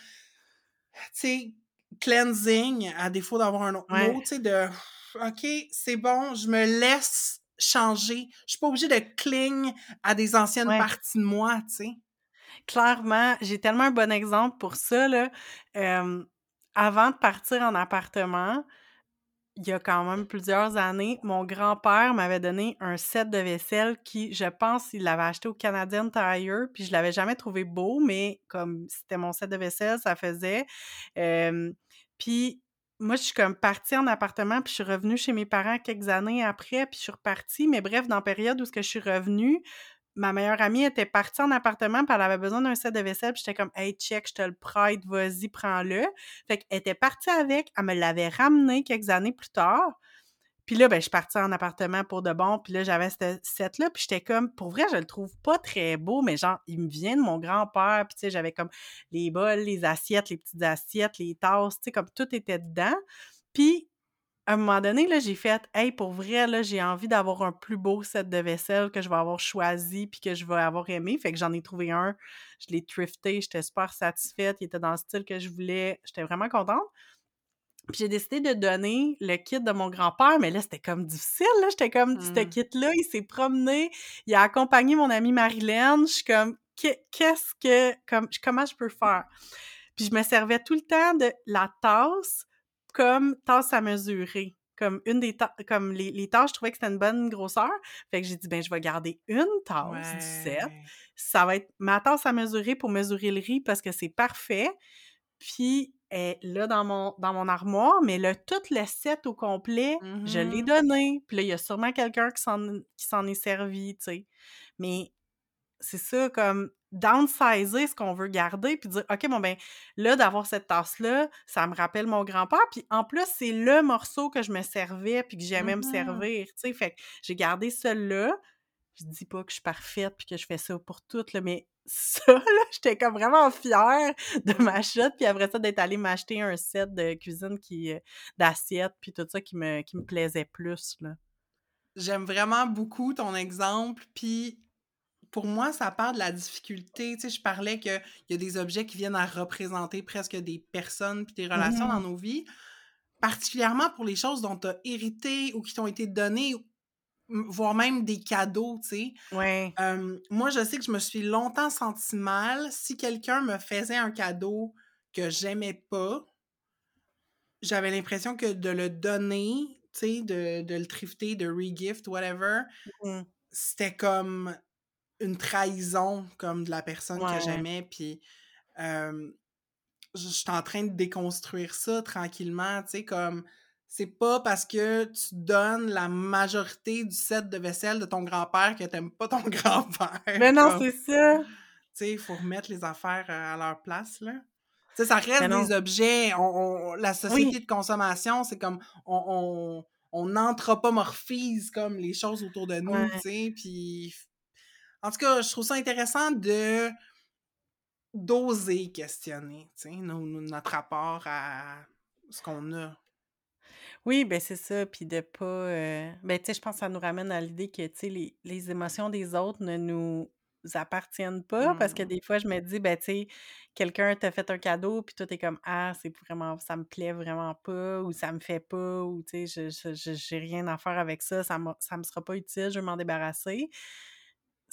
sais, cleansing, à défaut d'avoir un autre Ouais. mot, tu sais, de OK, c'est bon, je me laisse changer. Je suis pas obligée de cling à des anciennes Ouais. parties de moi, tu sais. Clairement, j'ai tellement un bon exemple pour ça, là. Avant de partir en appartement, il y a quand même plusieurs années, mon grand-père m'avait donné un set de vaisselle qui, je pense, il l'avait acheté au Canadian Tire, puis je l'avais jamais trouvé beau, mais comme c'était mon set de vaisselle, ça faisait. Puis moi, je suis comme partie en appartement, puis je suis revenue chez mes parents quelques années après, puis je suis repartie. Mais bref, dans la période où je suis revenue, ma meilleure amie était partie en appartement, puis elle avait besoin d'un set de vaisselle, puis j'étais comme Hey, check, je te le prête, vas-y, prends-le. Fait qu'elle était partie avec, elle me l'avait ramené quelques années plus tard. Puis là, ben, je suis partie en appartement pour de bon, puis là, j'avais ce set-là, puis j'étais comme, pour vrai, je le trouve pas très beau, mais genre, il me vient de mon grand-père, puis tu sais, j'avais comme les bols, les assiettes, les petites assiettes, les tasses, tu sais, comme tout était dedans. Puis, à un moment donné, là, j'ai fait « Hey, pour vrai, là, j'ai envie d'avoir un plus beau set de vaisselle que je vais avoir choisi puis que je vais avoir aimé. » Fait que j'en ai trouvé un, je l'ai thrifté, j'étais super satisfaite, il était dans le style que je voulais, j'étais vraiment contente. Puis j'ai décidé de donner le kit de mon grand-père, mais là, c'était comme difficile, là, j'étais comme, ce Mmh. kit-là, il s'est promené, il a accompagné mon amie Marilyn, je suis comme, qu'est-ce que, comme, comment je peux faire? Puis je me servais tout le temps de la tasse comme tasse à mesurer. Comme une des tasses, comme les, les tasses, je trouvais que c'était une bonne grosseur. Fait que j'ai dit, ben, je vais garder une tasse du set. Ça va être ma tasse à mesurer pour mesurer le riz parce que c'est parfait. Puis, est là dans mon, dans mon armoire, mais là, tout le set au complet, je l'ai Mhm. donné. Puis là, il y a sûrement quelqu'un qui s'en qui s'en est servi, tu sais. Mais c'est ça, comme downsizer ce qu'on veut garder, puis dire, OK, bon, ben là, d'avoir cette tasse-là, ça me rappelle mon grand-père. Puis en plus, c'est le morceau que je me servais, puis que j'aimais me Mhm. servir, tu sais. Fait que j'ai gardé celui-là. Je dis pas que je suis parfaite, puis que je fais ça pour toutes, là, mais ça, là, j'étais comme vraiment fière de ma shot, puis après ça, d'être allée m'acheter un set de cuisine qui euh, d'assiettes, puis tout ça qui me, qui me plaisait plus, là. J'aime vraiment beaucoup ton exemple, puis pour moi, ça part de la difficulté. Tu sais, je parlais qu'il y a des objets qui viennent à représenter presque des personnes puis des relations dans Mhm. nos vies, particulièrement pour les choses dont tu as hérité ou qui t'ont été données, voire même des cadeaux, tu sais. Ouais. Euh, moi, je sais que je me suis longtemps senti mal si quelqu'un me faisait un cadeau que j'aimais pas. J'avais l'impression que de le donner, tu sais, de, de le thrifter, de regift, whatever, Mhm. c'était comme une trahison comme de la personne que j'aimais. Puis euh, je suis en train de déconstruire ça tranquillement, tu sais, comme c'est pas parce que tu donnes la majorité du set de vaisselle de ton grand-père que t'aimes pas ton grand-père. Mais non, c'est ça. tu sais, il faut remettre les affaires euh, à leur place, là. Tu sais, ça reste des objets. On, on- la société Oui. de consommation, c'est comme on, on, on anthropomorphise comme les choses autour de nous, Ouais. tu sais. Puis, en tout cas, je trouve ça intéressant de d'oser questionner, tu sais, notre rapport à ce qu'on a. Oui, ben c'est ça, puis de pas, heu ben, tu sais, je pense que ça nous ramène à l'idée que, tu sais, les les émotions des autres ne nous appartiennent pas parce que Mm. des fois, je me dis, ben, tu sais, quelqu'un t'a fait un cadeau puis toi, tu comme: «Ah, c'est vraiment ça me plaît vraiment pas» ou «Ça me fait pas» ou tu sais, «Je je je j'ai rien à faire avec ça, ça m'a ça me sera pas utile, je veux m'en débarrasser».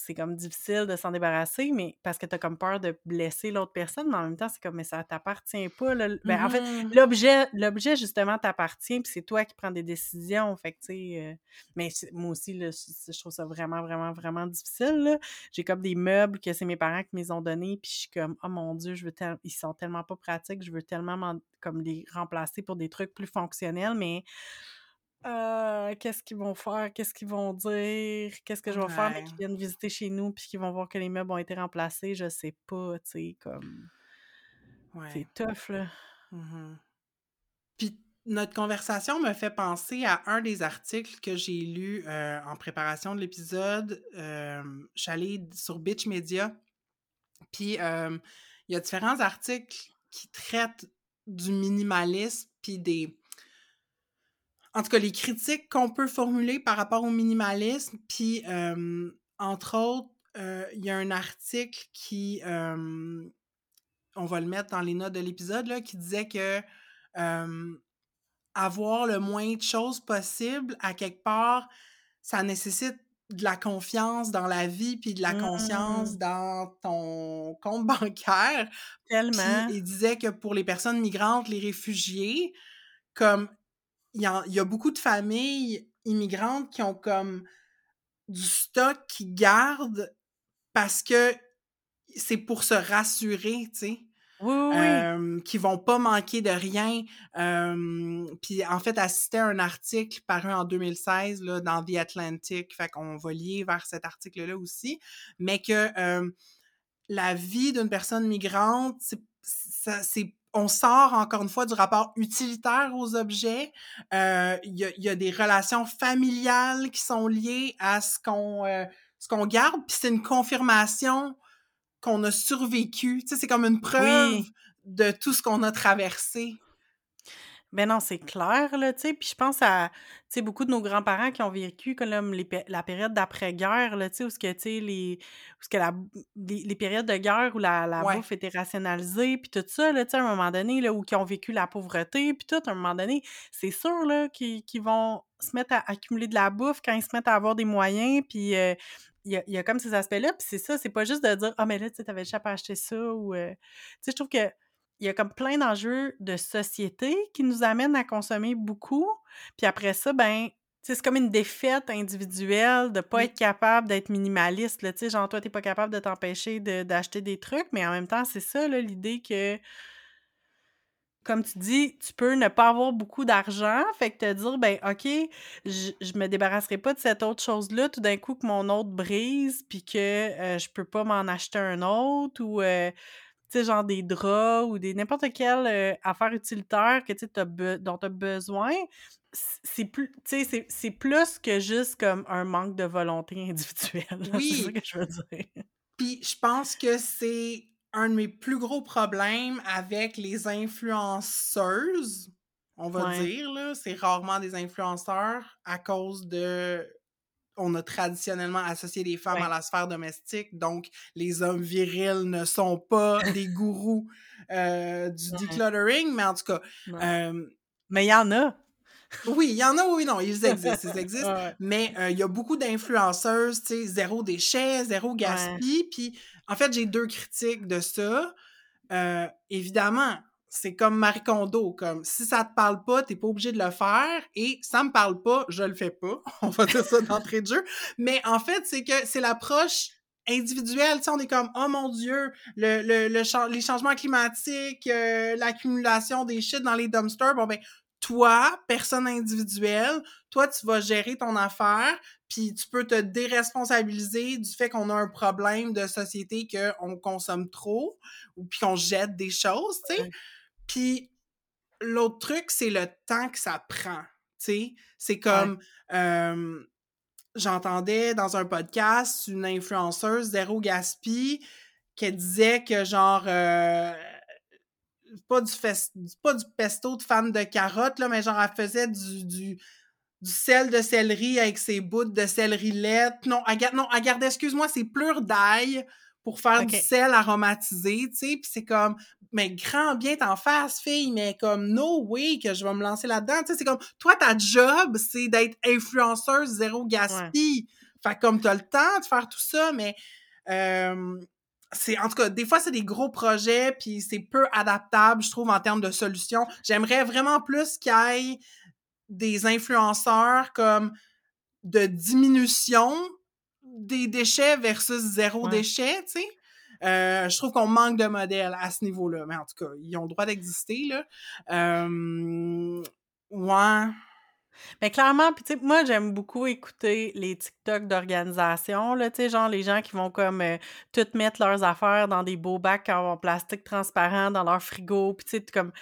C'est comme difficile de s'en débarrasser, mais parce que tu as comme peur de blesser l'autre personne, mais en même temps, c'est comme: «Mais ça t'appartient pas, là». Ben, en fait, Mhm. l'objet l'objet, justement, t'appartient, puis c'est toi qui prends des décisions. Fait que, tu sais, heu, mais moi aussi, là, je je trouve ça vraiment, vraiment, vraiment difficile. J'ai comme des meubles que c'est mes parents qui me les ont donnés, puis je suis comme: «Oh mon Dieu, je veux ils sont tellement pas pratiques, je veux tellement m'en comme les remplacer pour des trucs plus fonctionnels», mais Heu, qu'est-ce qu'ils vont faire? Qu'est-ce qu'ils vont dire? Qu'est-ce que je vais faire, mais qu'ils viennent visiter chez nous puis qu'ils vont voir que les meubles ont été remplacés? Je sais pas, tu sais, comme Ouais. c'est tough, là. Mhm. Puis notre conversation me fait penser à un des articles que j'ai lu euh, en préparation de l'épisode. Euh, je suis allée sur Bitch Media. Puis euh, il y a différents articles qui traitent du minimalisme, puis des. En tout cas, les critiques qu'on peut formuler par rapport au minimalisme. Puis, entre autres, il y a un article qui. on va le mettre dans les notes de l'épisode, là, qui disait que avoir le moins de choses possible, à quelque part, ça nécessite de la confiance dans la vie puis de la conscience mmh. dans ton compte bancaire. Tellement. il disait que pour les personnes migrantes, les réfugiés, comme il y, a beaucoup de familles immigrantes qui ont comme du stock qui gardent parce que c'est pour se rassurer, tu sais? Oui, oui, qui vont pas manquer de rien. puis en fait, assister à un article paru en 2016 là, dans The Atlantic, fait qu'on va lier vers cet article-là aussi, mais que la vie d'une personne migrante, c'est on sort encore une fois du rapport utilitaire aux objets. Il y, y, a des relations familiales qui sont liées à ce qu'on ce qu'on garde, puis c'est une confirmation qu'on a survécu. Tu sais, c'est comme une preuve de tout ce qu'on a traversé. Ben non, c'est clair, là, tu sais. Puis je pense à, tu sais, beaucoup de nos grands-parents qui ont vécu comme la période d'après-guerre, là, tu sais, où ce que, tu sais, les, où ce que la, les, périodes de guerre où la, la bouffe était rationalisée, puis tout ça, là, tu sais, à un moment donné, là, où qui ont vécu la pauvreté, puis tout, à un moment donné, c'est sûr, là, qu'ils vont se mettre à accumuler de la bouffe quand ils se mettent à avoir des moyens, puis euh, il y a, comme ces aspects-là, puis c'est ça, c'est pas juste de dire Ah, mais là, tu sais, t'avais déjà pas acheté ça ou. tu sais, je trouve que il y a comme plein d'enjeux de société qui nous amènent à consommer beaucoup. Puis après ça, ben, c'est comme une défaite individuelle de pas être capable d'être minimaliste. Là, genre, toi, t'es pas capable de t'empêcher d'acheter des trucs, mais en même temps, c'est ça l'idée que comme tu dis, tu peux ne pas avoir beaucoup d'argent, fait que te dire, ben, OK, je, je me débarrasserai pas de cette autre chose-là, tout d'un coup que mon autre brise, puis que euh, je peux pas m'en acheter un autre, ou, euh, sais, genre des draps, ou des n'importe quelle euh, affaire utilitaire que, tu dont tu as besoin, c'est plus, c'est plus que juste comme un manque de volonté individuelle. Oui. c'est ça que je veux dire. Puis je pense que c'est un de mes plus gros problèmes avec les influenceuses, on va dire, là, c'est rarement des influenceurs à cause de. On a traditionnellement associé les femmes à la sphère domestique, donc les hommes virils ne sont pas des gourous euh, du decluttering, mais en tout cas. mais il y en a. Oui, il y en a, oui, non, ils existent, ils existent. Mais euh, il y a beaucoup d'influenceuses, tu sais, zéro déchet, zéro gaspille. Puis, en fait, j'ai deux critiques de ça. Euh, évidemment, c'est comme Marie Kondo, comme si ça te parle pas, t'es pas obligé de le faire, et ça me parle pas, je le fais pas. On va dire ça d'entrée de jeu. Mais en fait, c'est que c'est l'approche individuelle. Tu sais, on est comme, oh mon Dieu, le, le, les changements climatiques, euh, l'accumulation des shit dans les dumpsters. Bon, ben, toi, personne individuelle, toi, tu vas gérer ton affaire, puis tu peux te déresponsabiliser du fait qu'on a un problème de société, qu'on consomme trop, ou puis qu'on jette des choses, tu sais. Puis l'autre truc, c'est le temps que ça prend, tu sais. C'est comme... J'entendais dans un podcast une influenceuse, Zéro Gaspi, qui disait que genre... Euh, pas du, pas du pesto de fan de carottes, là, mais genre, elle faisait du, du, du sel de céleri avec ses bouts de céleri-lette. Non, elle, non, elle gardait, excuse-moi, c'est plure d'ail pour faire du sel aromatisé, tu sais, puis c'est comme, mais grand bien t'en fasses, fille, mais comme, no way que je vais me lancer là-dedans, tu sais, c'est comme, toi, ta job, c'est d'être influenceuse zéro gaspille. Fait comme, t'as le temps de faire tout ça, mais euh, c'est en tout cas des fois c'est des gros projets puis c'est peu adaptable je trouve en termes de solutions. J'aimerais vraiment plus qu'il y ait des influenceurs comme de diminution des déchets versus zéro déchet tu sais. Euh, je trouve qu'on manque de modèles à ce niveau-là mais en tout cas ils ont le droit d'exister là. Euh, ouais. Mais clairement, puis tu sais, moi, j'aime beaucoup écouter les TikTok d'organisation, là, tu sais, genre les gens qui vont comme euh, toutes mettre leurs affaires dans des beaux bacs en plastique transparent dans leur frigo, puis tu sais, comme...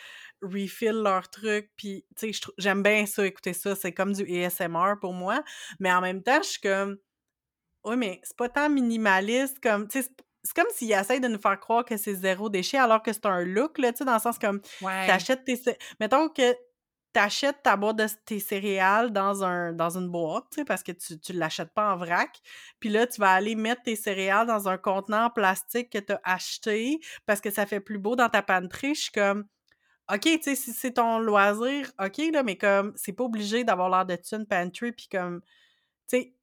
refill leurs trucs, puis tu sais, j'aime bien ça, écouter ça, c'est comme du ASMR pour moi, mais en même temps, je suis comme, oui, mais c'est pas tant minimaliste comme, c'est comme s'ils essayent de nous faire croire que c'est zéro déchet alors que c'est un look, là, tu sais, dans le sens comme, t'achètes tes... Mettons que t'achètes ta boîte de tes céréales dans, un, dans une boîte, tu sais, parce que tu ne l'achètes pas en vrac. Puis là, tu vas aller mettre tes céréales dans un contenant en plastique que tu as acheté parce que ça fait plus beau dans ta pantry. Je suis comme, OK, tu sais, si c'est ton loisir, OK, là, mais comme, c'est pas obligé d'avoir l'air de une pantry, puis comme, tu sais,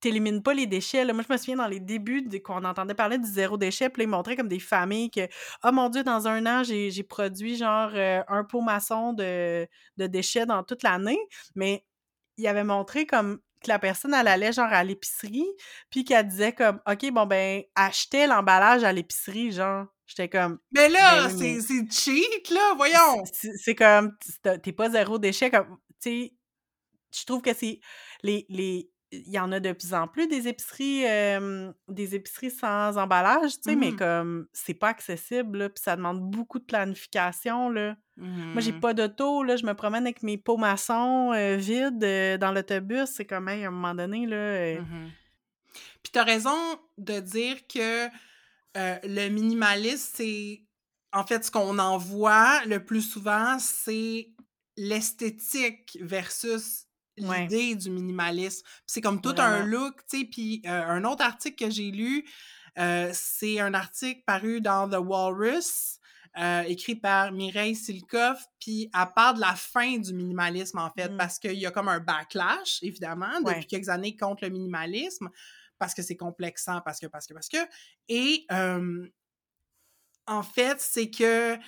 t'élimines pas les déchets. Là. Moi, je me souviens dans les débuts qu'on entendait parler du zéro déchet, puis ils montraient comme des familles que, oh mon Dieu, dans un an, j'ai produit genre euh, un pot maçon de, de déchets dans toute l'année. Mais il avait montré comme que la personne, elle allait genre à l'épicerie, puis qu'elle disait comme, OK, bon, ben, achetait l'emballage à l'épicerie, genre. J'étais comme. Mais là, ben c'est cheat, là, voyons! C'est comme, t'es pas zéro déchet, comme, tu sais, je trouve que c'est. Les, les, il y en a de plus en plus des épiceries des épiceries sans emballage, tu sais, mais mmh comme c'est pas accessible, puis ça demande beaucoup de planification, là. Moi, j'ai mmh. pas d'auto, là, je me promène avec mes pots maçons vides dans l'autobus, c'est comme, à un moment donné, là... Mmh puis t'as raison de dire que le minimaliste, c'est... En fait, ce qu'on en voit le plus souvent, c'est l'esthétique versus l'idée du minimalisme. C'est comme tout un look, tu sais. Puis euh, un autre article que j'ai lu, euh, c'est un article paru dans The Walrus, euh, écrit par Mireille Silkoff, puis à part de la fin du minimalisme, en fait, mmh. parce qu'il y a comme un backlash, évidemment, depuis quelques années contre le minimalisme, parce que c'est complexant, parce que, parce que, parce que. Et en fait, c'est que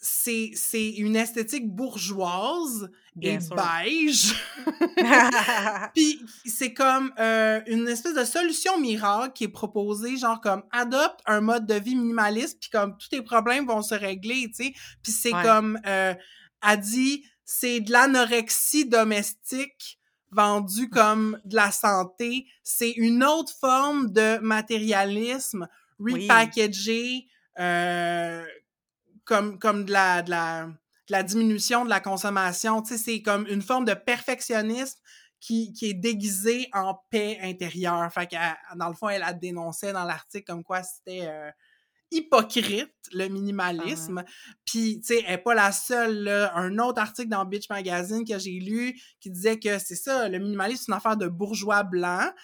c'est une esthétique bourgeoise et beige. Puis c'est comme euh, une espèce de solution miracle qui est proposée, genre comme adopte un mode de vie minimaliste, puis comme tous tes problèmes vont se régler, tu sais. Puis c'est comme, euh, a dit, c'est de l'anorexie domestique vendue comme de la santé. C'est une autre forme de matérialisme repackagé. Euh, comme, comme de, la, de, la, la diminution de la consommation. Tu sais, c'est comme une forme de perfectionnisme qui, qui est déguisée en paix intérieure. Fait que, dans le fond, elle a dénoncé dans l'article comme quoi c'était euh, hypocrite, le minimalisme. Puis, tu sais, elle n'est pas la seule. Un autre article dans Bitch Magazine que j'ai lu qui disait que c'est ça, le minimalisme, c'est une affaire de bourgeois blancs.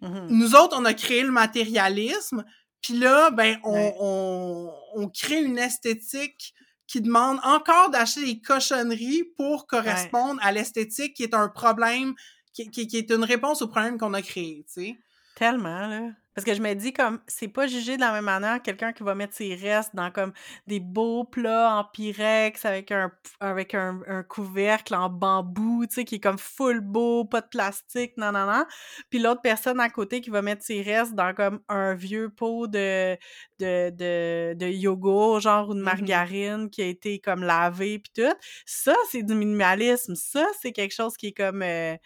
Mmh Nous autres, on a créé le matérialisme, puis là, ben, on, on, crée une esthétique qui demande encore d'acheter des cochonneries pour correspondre à l'esthétique qui est un problème, qui, qui, qui, est une réponse au problème qu'on a créé, tu sais. Tellement, là. Parce que je me dis comme c'est pas jugé de la même manière quelqu'un qui va mettre ses restes dans comme des beaux plats en pyrex avec un avec un, couvercle en bambou, tu sais, qui est comme full beau, pas de plastique, non, non, non. Puis l'autre personne à côté qui va mettre ses restes dans comme un vieux pot de, de, de, de yogourt, genre ou de mmh margarine qui a été comme lavé puis tout. Ça, c'est du minimalisme. Ça, c'est quelque chose qui est comme euh,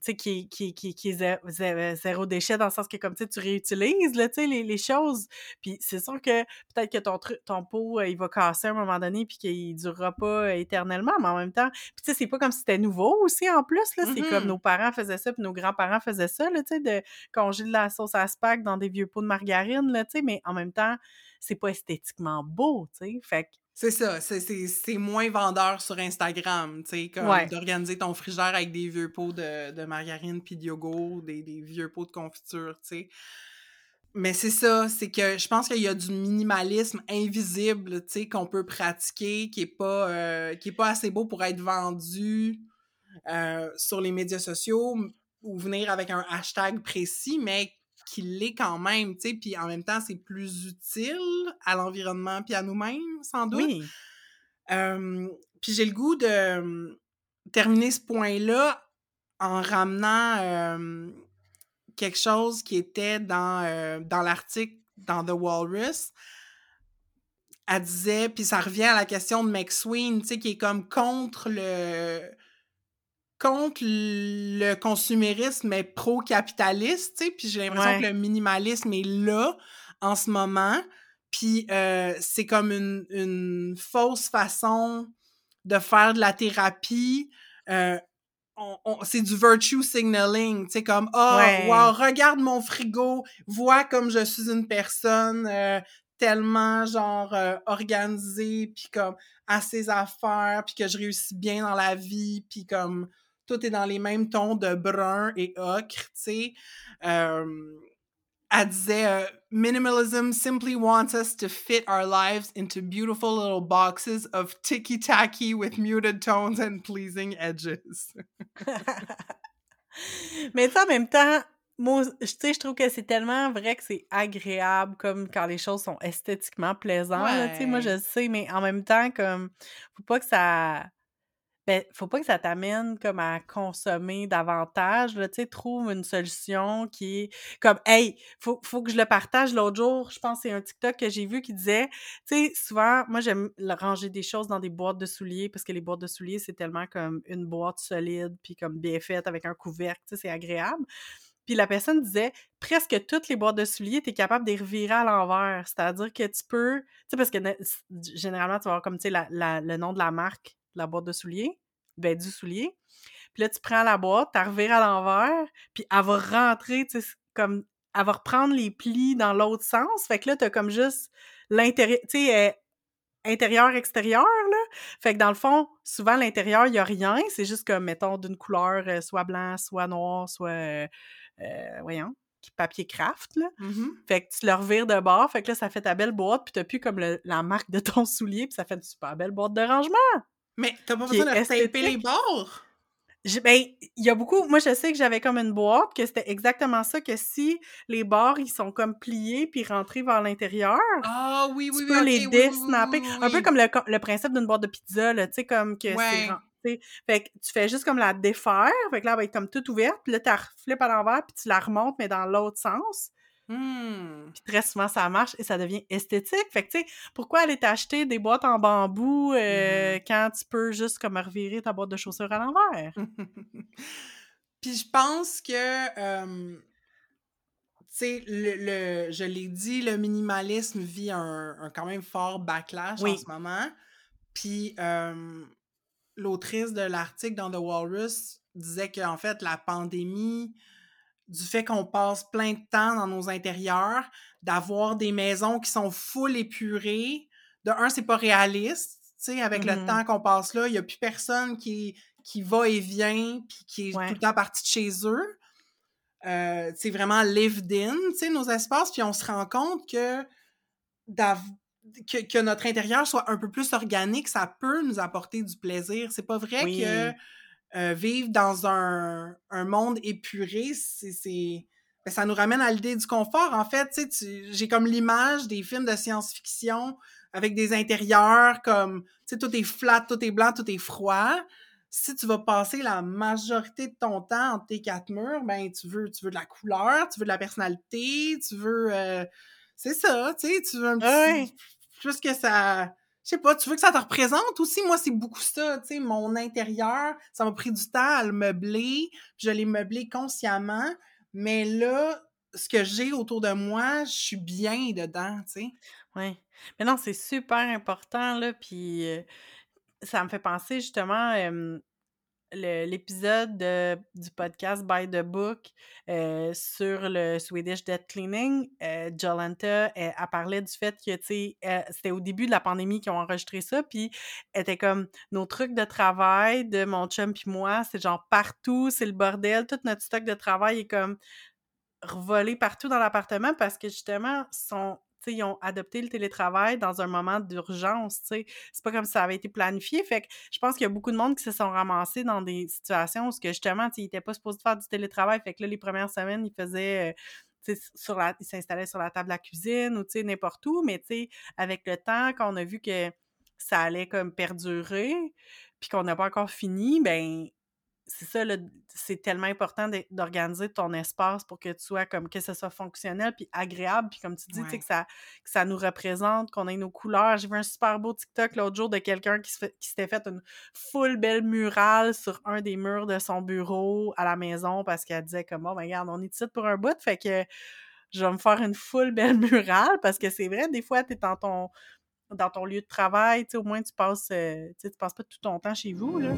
sais, qui, qui, qui, qui est zéro, déchet dans le sens que, comme tu réutilises là, les, les choses. Puis c'est sûr que peut-être que ton, ton pot, euh, il va casser à un moment donné puis qu'il durera pas euh, éternellement, mais en même temps, puis tu sais, c'est pas comme si c'était nouveau aussi en plus, là. C'est comme mmh nos parents faisaient ça puis nos grands-parents faisaient ça, là, tu sais, de congeler de la sauce à spag dans des vieux pots de margarine, là, tu sais, mais en même temps, c'est pas esthétiquement beau, tu sais. Fait que c'est ça, c'est moins vendeur sur Instagram, tu sais, comme d'organiser ton frigidaire avec des vieux pots de, de margarine puis de yogourt, des, des, vieux pots de confiture, tu sais. Mais c'est ça, c'est que je pense qu'il y a du minimalisme invisible, tu sais, qu'on peut pratiquer, qui est pas, euh, qui est pas assez beau pour être vendu euh, sur les médias sociaux ou venir avec un hashtag précis, mais qu'il l'est quand même, tu sais, puis en même temps, c'est plus utile à l'environnement puis à nous-mêmes, sans doute. Oui. puis j'ai le goût de terminer ce point-là en ramenant quelque chose qui était dans, dans l'article dans The Walrus. Elle disait, puis ça revient à la question de McSween, tu sais, qui est comme contre le contre le consumérisme mais pro-capitaliste, tu sais, puis j'ai l'impression que le minimalisme est là en ce moment. Puis euh, c'est comme une, une, fausse façon de faire de la thérapie. Euh, c'est du virtue signaling, tu sais, comme oh, wow, regarde mon frigo, vois comme je suis une personne euh, tellement genre organisée, puis comme à ses affaires, puis que je réussis bien dans la vie, puis comme tout est dans les mêmes tons de brun et ocre, tu sais. Euh, elle disait euh, Minimalism simply wants us to fit our lives into beautiful little boxes of ticky tacky with muted tones and pleasing edges. Mais ça, en même temps, moi, tu sais, je trouve que c'est tellement vrai que c'est agréable, comme quand les choses sont esthétiquement plaisantes. Tu sais, moi, je sais, mais en même temps, comme, faut pas que ça ben, faut pas que ça t'amène comme à consommer davantage, là, tu sais, trouve une solution qui est comme hey, faut faut que je le partage l'autre jour, je pense que c'est un TikTok que j'ai vu qui disait, tu sais, souvent moi j'aime ranger des choses dans des boîtes de souliers parce que les boîtes de souliers c'est tellement comme une boîte solide puis comme bien faite avec un couvercle, tu sais, c'est agréable. Puis la personne disait presque toutes les boîtes de souliers, tu es capable de les revirer à l'envers. C'est-à-dire que tu peux. Tu sais, parce que généralement, tu vas avoir comme, tu sais, le nom de la marque la boîte de souliers, ben du soulier. Puis là, tu prends la boîte, tu revires à l'envers, puis elle va rentrer, tu sais, comme, elle va reprendre les plis dans l'autre sens. Fait que là, t'as comme juste l'intérieur, tu sais, euh, intérieur-extérieur, là. Fait que dans le fond, souvent, l'intérieur, il n'y a rien. C'est juste comme, mettons, d'une couleur euh, soit blanc, soit noir, soit, euh, voyons, papier craft, là. Mm-hmm. Fait que tu le revires de bord, fait que là, ça fait ta belle boîte, puis t'as plus comme la marque de ton soulier, puis ça fait une super belle boîte de rangement! Mais t'as pas besoin de taper les bords? ben, il y a beaucoup. Moi, je sais que j'avais comme une boîte, que c'était exactement ça, que si les bords, ils sont comme pliés puis rentrés vers l'intérieur, ah, oui, oui, tu peux les desnapper. un peu comme le, principe d'une boîte de pizza, là, tu sais, comme que c'est. Fait que tu fais juste comme la défaire, fait que là, elle va être comme toute ouverte, puis là, tu la flippes à l'envers, puis tu la remontes, mais dans l'autre sens. Mmh. Puis très souvent, ça marche et ça devient esthétique. Fait que, tu sais, pourquoi aller t'acheter des boîtes en bambou mmh euh, quand tu peux juste comme revirer ta boîte de chaussures à l'envers? Puis je pense que, tu sais, le, je l'ai dit, le minimalisme vit un, quand même fort backlash en ce moment. Puis l'autrice de l'article dans The Walrus disait qu'en fait, la pandémie du fait qu'on passe plein de temps dans nos intérieurs, d'avoir des maisons qui sont full épurées. De un, c'est pas réaliste, avec le mmh temps qu'on passe là, il n'y a plus personne qui, qui va et vient, puis qui est tout le temps parti de chez eux. Euh, c'est vraiment lived in, nos espaces, puis on se rend compte que, que, que, notre intérieur soit un peu plus organique, ça peut nous apporter du plaisir. C'est pas vrai que euh, vivre dans un, un monde épuré, c'est ben, ça nous ramène à l'idée du confort. En fait, j'ai comme l'image des films de science-fiction avec des intérieurs comme, tu sais, tout est flat, tout est blanc, tout est froid. Si tu vas passer la majorité de ton temps entre tes quatre murs, ben, tu veux, tu veux de la couleur, tu veux de la personnalité, tu veux, euh, c'est ça, tu sais, tu veux un petit, plus que ça, je sais pas, tu veux que ça te représente aussi? Moi, c'est beaucoup ça, tu sais, mon intérieur, ça m'a pris du temps à le meubler, je l'ai meublé consciemment, mais là, ce que j'ai autour de moi, je suis bien dedans, tu sais. Oui. Mais non, c'est super important, là, puis euh, ça me fait penser justement, l'épisode du podcast By the Book euh, sur le Swedish Dead Cleaning, euh, Jolanta, elle, parlait du fait que, tu euh, c'était au début de la pandémie qu'ils ont enregistré ça, puis elle était comme, nos trucs de travail de mon chum puis moi, c'est genre partout, c'est le bordel, tout notre stock de travail est comme revolé partout dans l'appartement parce que justement, son, ils ont adopté le télétravail dans un moment d'urgence, C'est pas comme si ça avait été planifié. Fait que je pense qu'il y a beaucoup de monde qui se sont ramassés dans des situations où, justement, ils n'étaient pas supposés faire du télétravail. Fait que là, les premières semaines, ils faisaient. Euh, sur la, ils s'installaient sur la table de la cuisine ou n'importe où, mais avec le temps, quand on a vu que ça allait comme perdurer, puis qu'on n'a pas encore fini, ben c'est ça, c'est tellement important d'organiser ton espace pour que tu sois comme que ce soit fonctionnel puis agréable. Puis comme tu dis, que, ça, que ça nous représente, qu'on ait nos couleurs. J'ai vu un super beau TikTok l'autre jour de quelqu'un qui, qui s'était fait une full belle murale sur un des murs de son bureau à la maison parce qu'elle disait comme bon, ben, regarde, on est ici pour un bout. Fait que je vais me faire une full belle murale parce que c'est vrai, des fois, tu es dans ton, dans ton lieu de travail, tu sais, au moins tu passes, euh, tu sais, tu passes pas tout ton temps chez vous, là.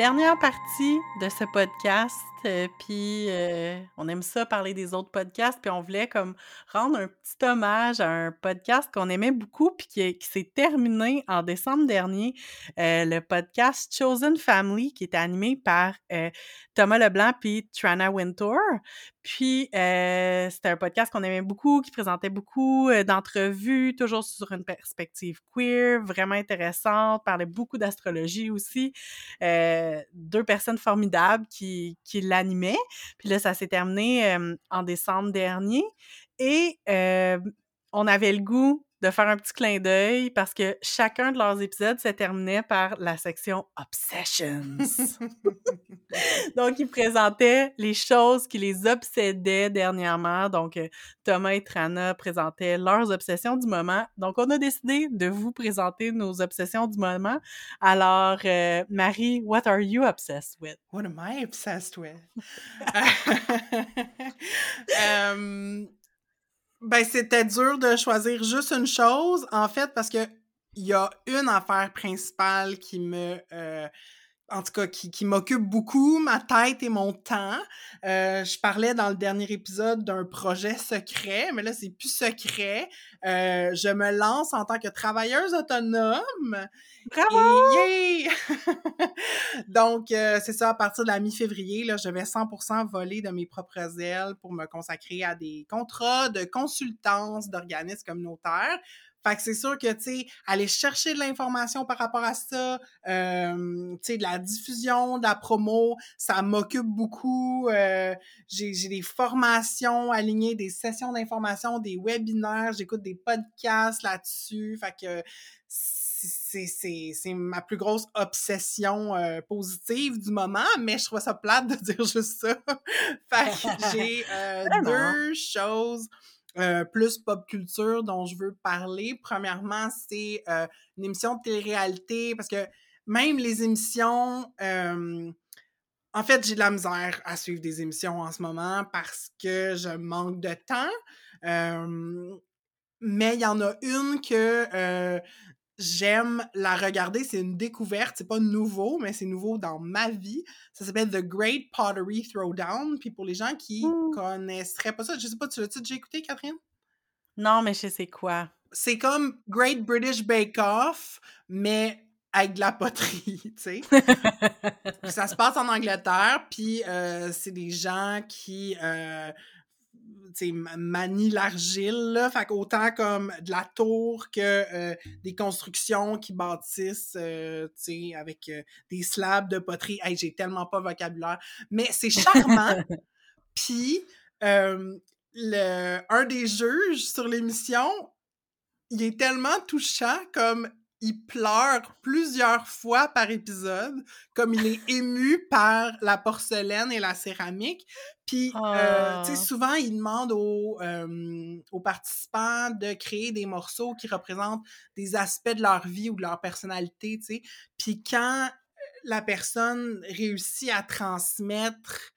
Dernière partie de ce podcast, euh, puis euh, on aime ça parler des autres podcasts, puis on voulait comme rendre un petit hommage à un podcast qu'on aimait beaucoup, puis qui, s'est terminé en décembre dernier, euh, le podcast Chosen Family, qui était animé par Thomas Leblanc puis Trana Wintour. Puis, c'était un podcast qu'on aimait beaucoup, qui présentait beaucoup d'entrevues, toujours sur une perspective queer, vraiment intéressante, parlait beaucoup d'astrologie aussi. deux personnes formidables qui, qui l'animaient. Puis là, ça s'est terminé en décembre dernier. Et on avait le goût de faire un petit clin d'œil parce que chacun de leurs épisodes se terminait par la section Obsessions. Donc, ils présentaient les choses qui les obsédaient dernièrement. Donc, euh, Thomas et Trana présentaient leurs obsessions du moment. Donc, on a décidé de vous présenter nos obsessions du moment. Alors, euh, Marie, what are you obsessed with? What am I obsessed with? Ben, c'était dur de choisir juste une chose, en fait, parce que il y a une affaire principale qui me euh, en tout cas, qui, qui m'occupe beaucoup ma tête et mon temps. Euh, je parlais dans le dernier épisode d'un projet secret, mais là, c'est plus secret. Euh, je me lance en tant que travailleuse autonome. Bravo! Et Donc, euh, c'est ça, à partir de la mi-février, là, je vais 100% voler de mes propres ailes pour me consacrer à des contrats de consultance d'organismes communautaires fait que c'est sûr que, tu sais, aller chercher de l'information par rapport à ça, euh, tu sais, de la diffusion, de la promo, ça m'occupe beaucoup. Euh, j'ai des formations alignées, des sessions d'information, des webinaires, j'écoute des podcasts là-dessus. Fait que c'est ma plus grosse obsession euh, positive du moment, mais je trouve ça plate de dire juste ça. fait que j'ai euh, deux choses euh, plus pop culture dont je veux parler. Premièrement, c'est euh, une émission de télé-réalité parce que même les émissions. Euh, en fait, j'ai de la misère à suivre des émissions en ce moment parce que je manque de temps. mais il y en a une que j'aime la regarder. C'est une découverte. C'est pas nouveau, mais c'est nouveau dans ma vie. Ça s'appelle The Great Pottery Throwdown. Puis pour les gens qui connaisseraient pas ça, je sais pas, tu l'as-tu déjà écouté, Catherine? Non, mais je sais quoi. C'est comme Great British Bake Off, mais avec de la poterie, tu sais. ça se passe en Angleterre, puis euh, c'est des gens qui euh, manie l'argile, là. Fait qu'autant comme de la tour que euh, des constructions qui bâtissent, euh, tu sais, avec euh, des slabs de poterie. Hey, j'ai tellement pas vocabulaire. Mais c'est charmant. Puis, le, un des juges sur l'émission, il est tellement touchant comme il pleure plusieurs fois par épisode, comme il est ému par la porcelaine et la céramique. Puis, euh, tu sais, ah. souvent, il demande aux, aux, participants de créer des morceaux qui représentent des aspects de leur vie ou de leur personnalité, tu sais. Puis quand la personne réussit à transmettre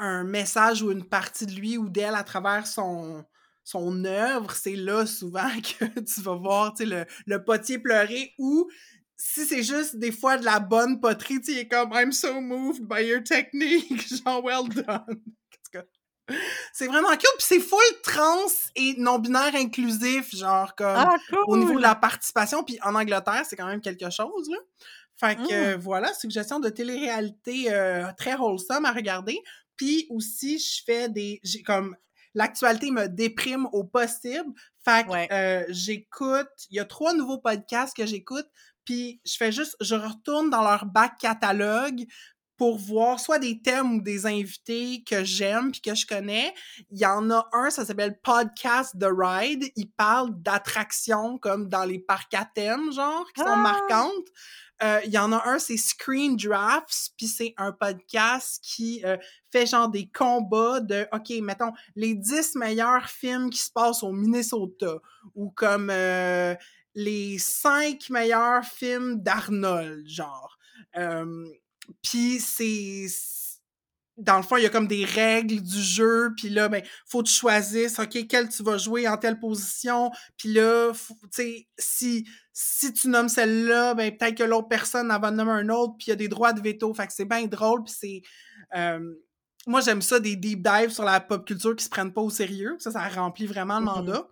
un message ou une partie de lui ou d'elle à travers son, son œuvre, c'est là souvent que tu vas voir le, le potier pleurer ou si c'est juste des fois de la bonne poterie, tu es comme I'm so moved by your technique, genre well done. C'est vraiment cool, puis c'est full trans et non-binaire inclusif, genre comme ah, au niveau de la participation, puis en Angleterre, c'est quand même quelque chose, là. Fait que mmh. voilà, suggestion de télé-réalité euh, très wholesome à regarder. Puis aussi, je fais des. J'ai comme l'actualité me déprime au possible. Fait que euh, j'écoute, il y a trois nouveaux podcasts que j'écoute, puis je fais juste, je retourne dans leur bac catalogue pour voir soit des thèmes ou des invités que j'aime puis que je connais. Il y en a un, ça s'appelle Podcast The Ride. Il parle d'attractions comme dans les parcs à thème, genre, qui sont ah! Euh, il y en a un, c'est Screen Drafts, puis c'est un podcast qui euh, fait genre des combats de, OK, mettons, les 10 meilleurs films qui se passent au Minnesota, ou comme euh, les cinq meilleurs films d'Arnold, genre. Puis c'est dans le fond, il y a comme des règles du jeu, puis là, ben, faut que tu choisisses, OK, quelle tu vas jouer en telle position, puis là, tu sais, si, si tu nommes celle-là, ben, peut-être que l'autre personne en va nommer un autre, puis il y a des droits de veto, fait que c'est bien drôle, puis c'est... Euh, moi, j'aime ça, des deep dives sur la pop culture qui se prennent pas au sérieux, ça, ça remplit vraiment le mm-hmm. mandat.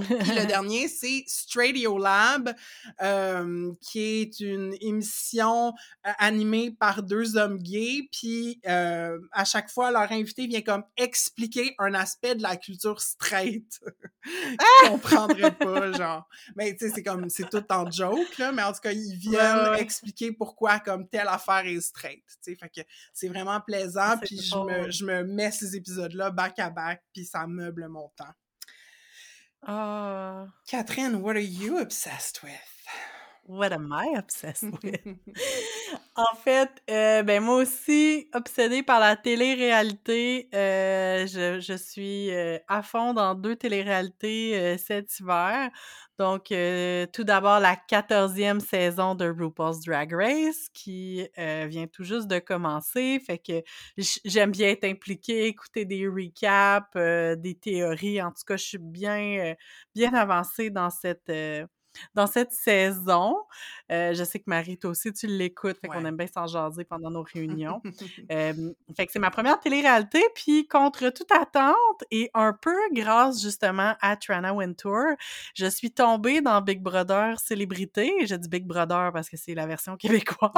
Puis le dernier, c'est Stradio Lab, euh, qui est une émission euh, animée par deux hommes gays. Puis euh, à chaque fois, leur invité vient comme expliquer un aspect de la culture straight. ah! comprendrait pas, genre. Mais tu sais, c'est comme, c'est tout en joke, là. Mais en tout cas, ils viennent expliquer pourquoi comme telle affaire est straight. Tu sais, fait que c'est vraiment plaisant. Puis je me, je me mets ces épisodes-là back à back, puis ça meuble mon temps. Ah. Catherine, what are you obsessed with? What am I obsessed with? en fait, euh, ben moi aussi, obsédée par la télé-réalité, euh, je, je, suis euh, à fond dans deux télé-réalités cet hiver. Donc, tout d'abord, la quatorzième saison de RuPaul's Drag Race qui vient tout juste de commencer. Fait que j'aime bien être impliquée, écouter des recaps, des théories. En tout cas, je suis bien, bien avancée dans cette dans cette saison. Euh, je sais que Marie, toi aussi, tu l'écoutes, fait qu'on aime bien s'en jaser pendant nos réunions. fait que c'est ma première télé-réalité, puis contre toute attente et un peu grâce justement à Trana Wintour, je suis tombée dans Big Brother Célébrité. Je dis Big Brother parce que c'est la version québécoise.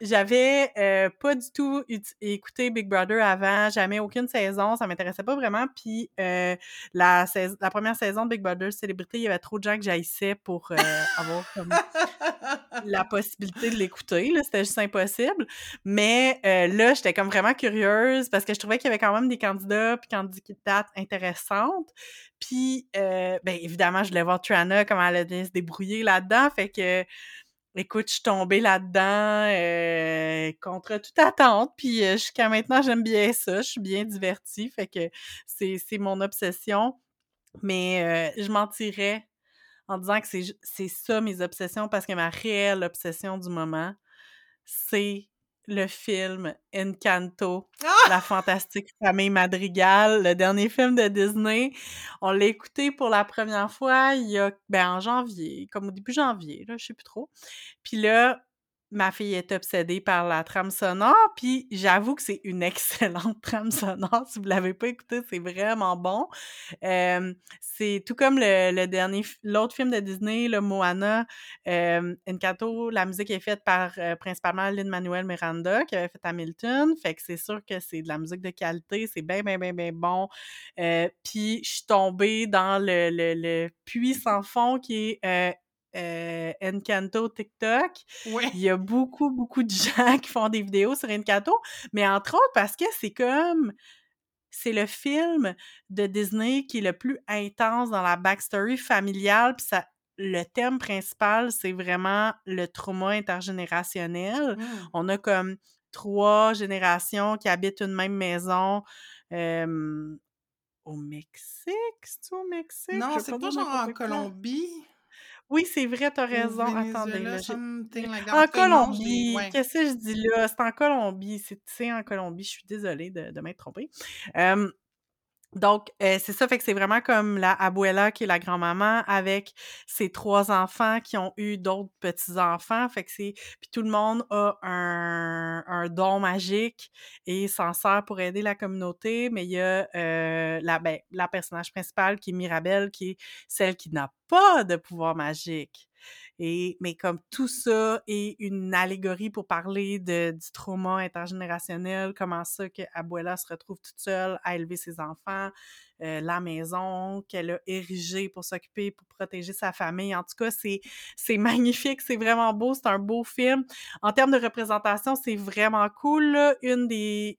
j'avais euh, pas du tout écouté Big Brother avant, jamais aucune saison, ça m'intéressait pas vraiment. Puis euh, la, la première saison de Big Brother Célébrité, il y avait trop de gens que j'haïssais pour euh, avoir la possibilité de l'écouter. C'était juste impossible. Mais là, j'étais comme vraiment curieuse parce que je trouvais qu'il y avait quand même des candidats puis candidates intéressantes. Puis, ben évidemment, je voulais voir Trana, comment elle allait se débrouiller là-dedans. Fait que Écoute, je suis tombée là-dedans euh, contre toute attente, puis euh, jusqu'à maintenant, j'aime bien ça, je suis bien divertie, fait que c'est, mon obsession. Mais euh, je mentirais en disant que c'est, ça mes obsessions, parce que ma réelle obsession du moment, c'est le film Encanto, ah! la fantastique famille Madrigal, le dernier film de Disney. On l'a écouté pour la première fois il y a ben en janvier, comme au début janvier, là, je sais plus trop. Puis là, ma fille est obsédée par la trame sonore, puis j'avoue que c'est une excellente trame sonore. Si vous l'avez pas écouté, c'est vraiment bon. c'est tout comme le, dernier, l'autre film de Disney, le Moana, euh, Encanto, la musique est faite par euh, principalement Lin-Manuel Miranda, qui avait fait Hamilton. Fait que c'est sûr que c'est de la musique de qualité, c'est bien, bien, bien, bien bon. Euh, puis je suis tombée dans le, puits sans fond qui est euh, Encanto TikTok. Il y a beaucoup, beaucoup de gens qui font des vidéos sur Encanto, mais entre autres parce que c'est comme c'est le film de Disney qui est le plus intense dans la backstory familiale, puis ça le thème principal, c'est vraiment le trauma intergénérationnel. Mmh. On a comme trois générations qui habitent une même maison. au Mexique, c'est au Mexique? Non, c'est pas genre en Colombie. Oui, c'est vrai, t'as raison. Attendez, là, En Colombie, qu'est-ce que je dis là? C'est en Colombie, c'est en Colombie, je suis désolée de, de m'être trompée. Donc, euh, c'est ça, fait que c'est vraiment comme la abuela qui est la grand-maman avec ses trois enfants qui ont eu d'autres petits-enfants. Fait que c'est... Puis tout le monde a un, un don magique et s'en sert pour aider la communauté. Mais il y a euh, la, ben, la personnage principale qui est Mirabelle, qui est celle qui n'a pas de pouvoir magique. Mais comme tout ça est une allégorie pour parler de, du trauma intergénérationnel, comment ça que Abuela se retrouve toute seule à élever ses enfants, euh, la maison qu'elle a érigée pour s'occuper, pour protéger sa famille. En tout cas, c'est, c'est magnifique, c'est vraiment beau, c'est un beau film. En termes de représentation, c'est vraiment cool. Une des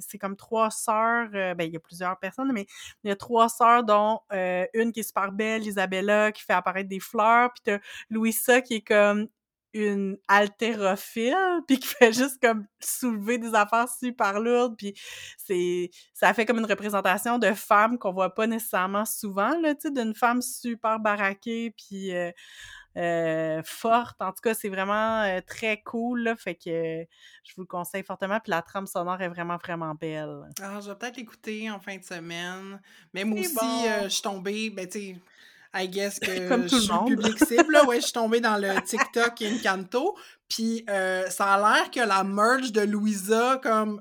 c'est comme trois sœurs, euh, ben il y a plusieurs personnes, mais il y a trois sœurs dont euh, une qui est super belle, Isabella, qui fait apparaître des fleurs, puis t'as Louisa qui est comme une haltérophile, puis qui fait juste comme soulever des affaires super lourdes, puis c'est ça fait comme une représentation de femme qu'on voit pas nécessairement souvent, là, tu sais, d'une femme super baraquée, puis euh, euh, forte. En tout cas, c'est vraiment euh, très cool, là, fait que je vous le conseille fortement, puis la trame sonore est vraiment, vraiment belle. Ah, je vais peut-être l'écouter en fin de semaine. Mais moi C'est aussi, bon. euh, je suis tombée, ben tu sais, I guess que Comme tout je le suis monde. public cible, là. Ouais, je suis tombée dans le TikTok Encanto. Puis ça a l'air que la merge de Louisa, comme,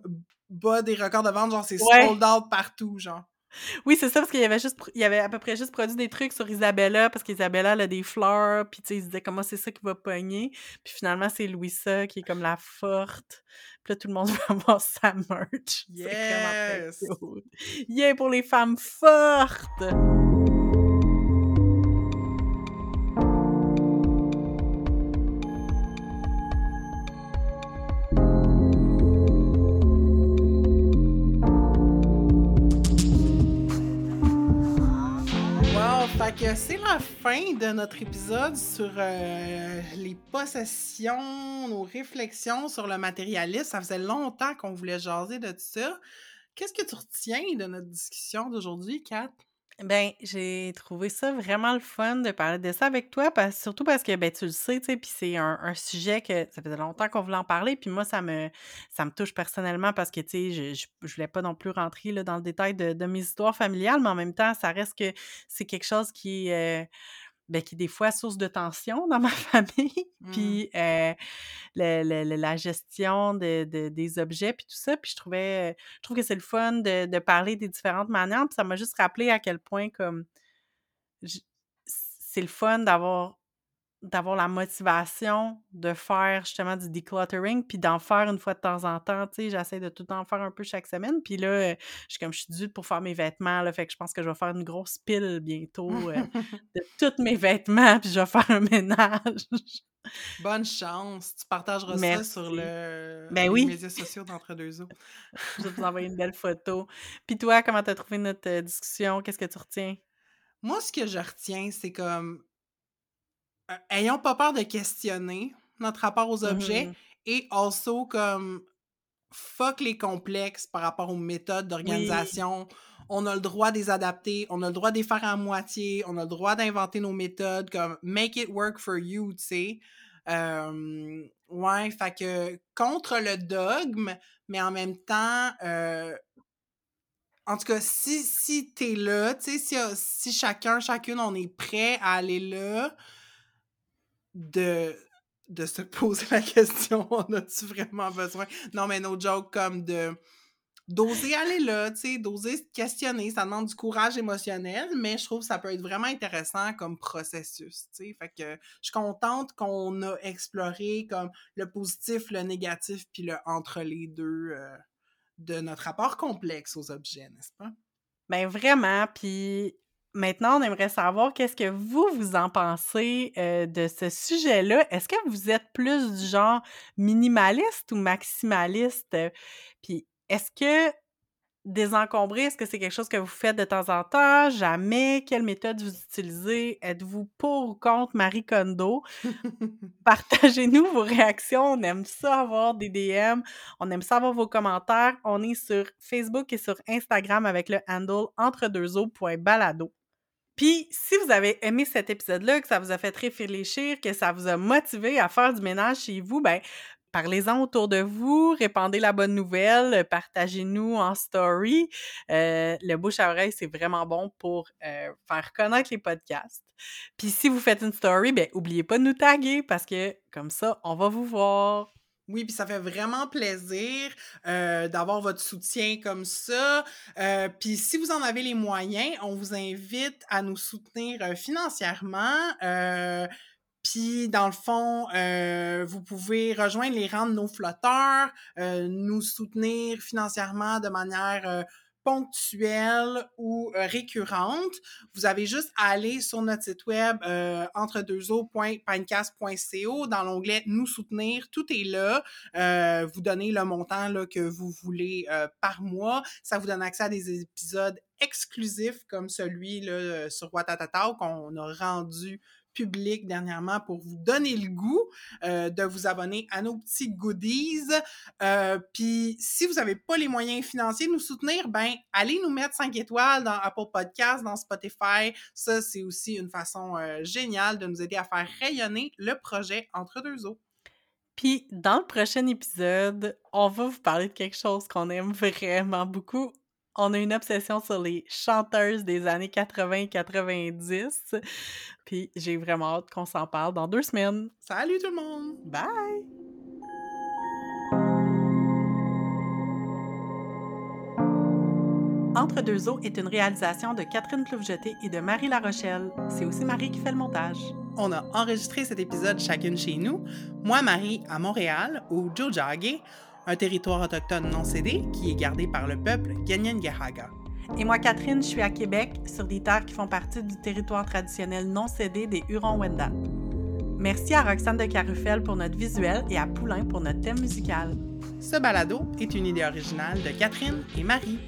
bat des records de vente. Genre, c'est Ouais. sold out partout, genre. Oui, c'est ça, parce qu'il y avait juste, il y avait à peu près juste produit des trucs sur Isabella, parce qu'Isabella, elle a des fleurs, puis tu sais, ils se disaient comment c'est ça qui va pogner? Puis finalement, c'est Louisa qui est comme la forte. Puis là, tout le monde va avoir sa merch. Yes! cute. Yeah, pour les femmes fortes! Fait c'est la fin de notre épisode sur euh, les possessions, nos réflexions sur le matérialisme. Ça faisait longtemps qu'on voulait jaser de ça. Qu'est-ce que tu retiens de notre discussion d'aujourd'hui, Kat? Ben, j'ai trouvé ça vraiment le fun de parler de ça avec toi, parce, surtout parce que, ben, tu le sais, tu sais, puis c'est un, un sujet que ça faisait longtemps qu'on voulait en parler, puis moi, ça me, ça me touche personnellement parce que, tu sais, je, je, voulais pas non plus rentrer là, dans le détail de, de mes histoires familiales, mais en même temps, ça reste que c'est quelque chose qui euh, ben, qui est des fois source de tension dans ma famille, Mm. puis euh, le- le- le- la gestion de, de- des objets, puis tout ça, puis je trouvais, je trouve que c'est le fun de, de parler des différentes manières, puis ça m'a juste rappelé à quel point, comme, c'est le fun d'avoir d'avoir la motivation de faire justement du decluttering puis d'en faire une fois de temps en temps, tu sais, j'essaie de tout en faire un peu chaque semaine, puis là, euh, je suis comme je suis due pour faire mes vêtements, là, fait que je pense que je vais faire une grosse pile bientôt euh, de tous mes vêtements, puis je vais faire un ménage. Bonne chance. Tu partageras ça sur le, Ben les oui. médias sociaux d'entre-deux eaux. Je vais vous envoyer une belle photo. Puis toi, comment t'as trouvé notre euh, discussion? Qu'est-ce que tu retiens? Moi, ce que je retiens, c'est comme. Ayons pas peur de questionner notre rapport aux objets Mhm. et also comme. Fuck les complexes par rapport aux méthodes d'organisation. On a le droit de les adapter, on a le droit de les faire à moitié, on a le droit d'inventer nos méthodes, comme make it work for you, tu sais. Euh, ouais, fait que contre le dogme, mais en même temps, euh, en tout cas, si, si t'es là, tu sais, si, si chacun, chacune, on est prêt à aller là, de, de se poser la question, on a-tu vraiment besoin? Non, mais no joke, comme de d'oser aller là, tu sais, d'oser se questionner. Ça demande du courage émotionnel, mais je trouve que ça peut être vraiment intéressant comme processus, tu sais. Fait que je suis contente qu'on a exploré comme le positif, le négatif, puis le entre les deux euh, de notre rapport complexe aux objets, n'est-ce pas? Ben vraiment, puis maintenant, on aimerait savoir qu'est-ce que vous, vous en pensez euh, de ce sujet-là. Est-ce que vous êtes plus du genre minimaliste ou maximaliste? Puis est-ce que désencombrer, est-ce que c'est quelque chose que vous faites de temps en temps? Jamais? Quelle méthode vous utilisez? Êtes-vous pour ou contre Marie Kondo? Partagez-nous vos réactions. On aime ça avoir des DM. On aime ça avoir vos commentaires. On est sur Facebook et sur Instagram avec le handle entre-deux-eaux.balado. Puis, si vous avez aimé cet épisode-là, que ça vous a fait réfléchir, que ça vous a motivé à faire du ménage chez vous, ben parlez-en autour de vous, répandez la bonne nouvelle, partagez-nous en story. Euh, le bouche à oreille, c'est vraiment bon pour euh, faire connaître les podcasts. Puis si vous faites une story, ben oubliez pas de nous taguer parce que comme ça, on va vous voir. Oui, puis ça fait vraiment plaisir d'avoir votre soutien comme ça. Puis si vous en avez les moyens, on vous invite à nous soutenir euh, financièrement. Puis dans le fond, vous pouvez rejoindre les rangs de nos flotteurs, nous soutenir financièrement de manière ponctuelle ou euh, récurrente. Vous avez juste à aller sur notre site web euh, entredeuxeaux.pinecast.co dans l'onglet Nous soutenir. Tout est là. Euh, vous donnez le montant là, que vous voulez euh, par mois. Ça vous donne accès à des épisodes exclusifs comme celui là, sur Watatata qu'on a rendu public dernièrement pour vous donner le goût euh, de vous abonner à nos petits goodies. Euh, Puis si vous n'avez pas les moyens financiers de nous soutenir, ben allez nous mettre 5 étoiles dans Apple Podcasts, dans Spotify. Ça, c'est aussi une façon euh, géniale de nous aider à faire rayonner le projet Entre deux eaux. Puis dans le prochain épisode, on va vous parler de quelque chose qu'on aime vraiment beaucoup. On a une obsession sur les chanteuses des années 80 et 90. Puis j'ai vraiment hâte qu'on s'en parle dans deux semaines. Salut tout le monde! Bye! Entre deux eaux est une réalisation de Catherine Plouvejeté et de Marie Larochelle. C'est aussi Marie qui fait le montage. On a enregistré cet épisode chacune chez nous. Moi, Marie, à Montréal, au Jojage, un territoire autochtone non cédé qui est gardé par le peuple Ganyangahaga. Et moi, Catherine, je suis à Québec, sur des terres qui font partie du territoire traditionnel non cédé des Hurons-Wendat. Merci à Roxane de Carufel pour notre visuel et à Poulain pour notre thème musical. Ce balado est une idée originale de Catherine et Marie.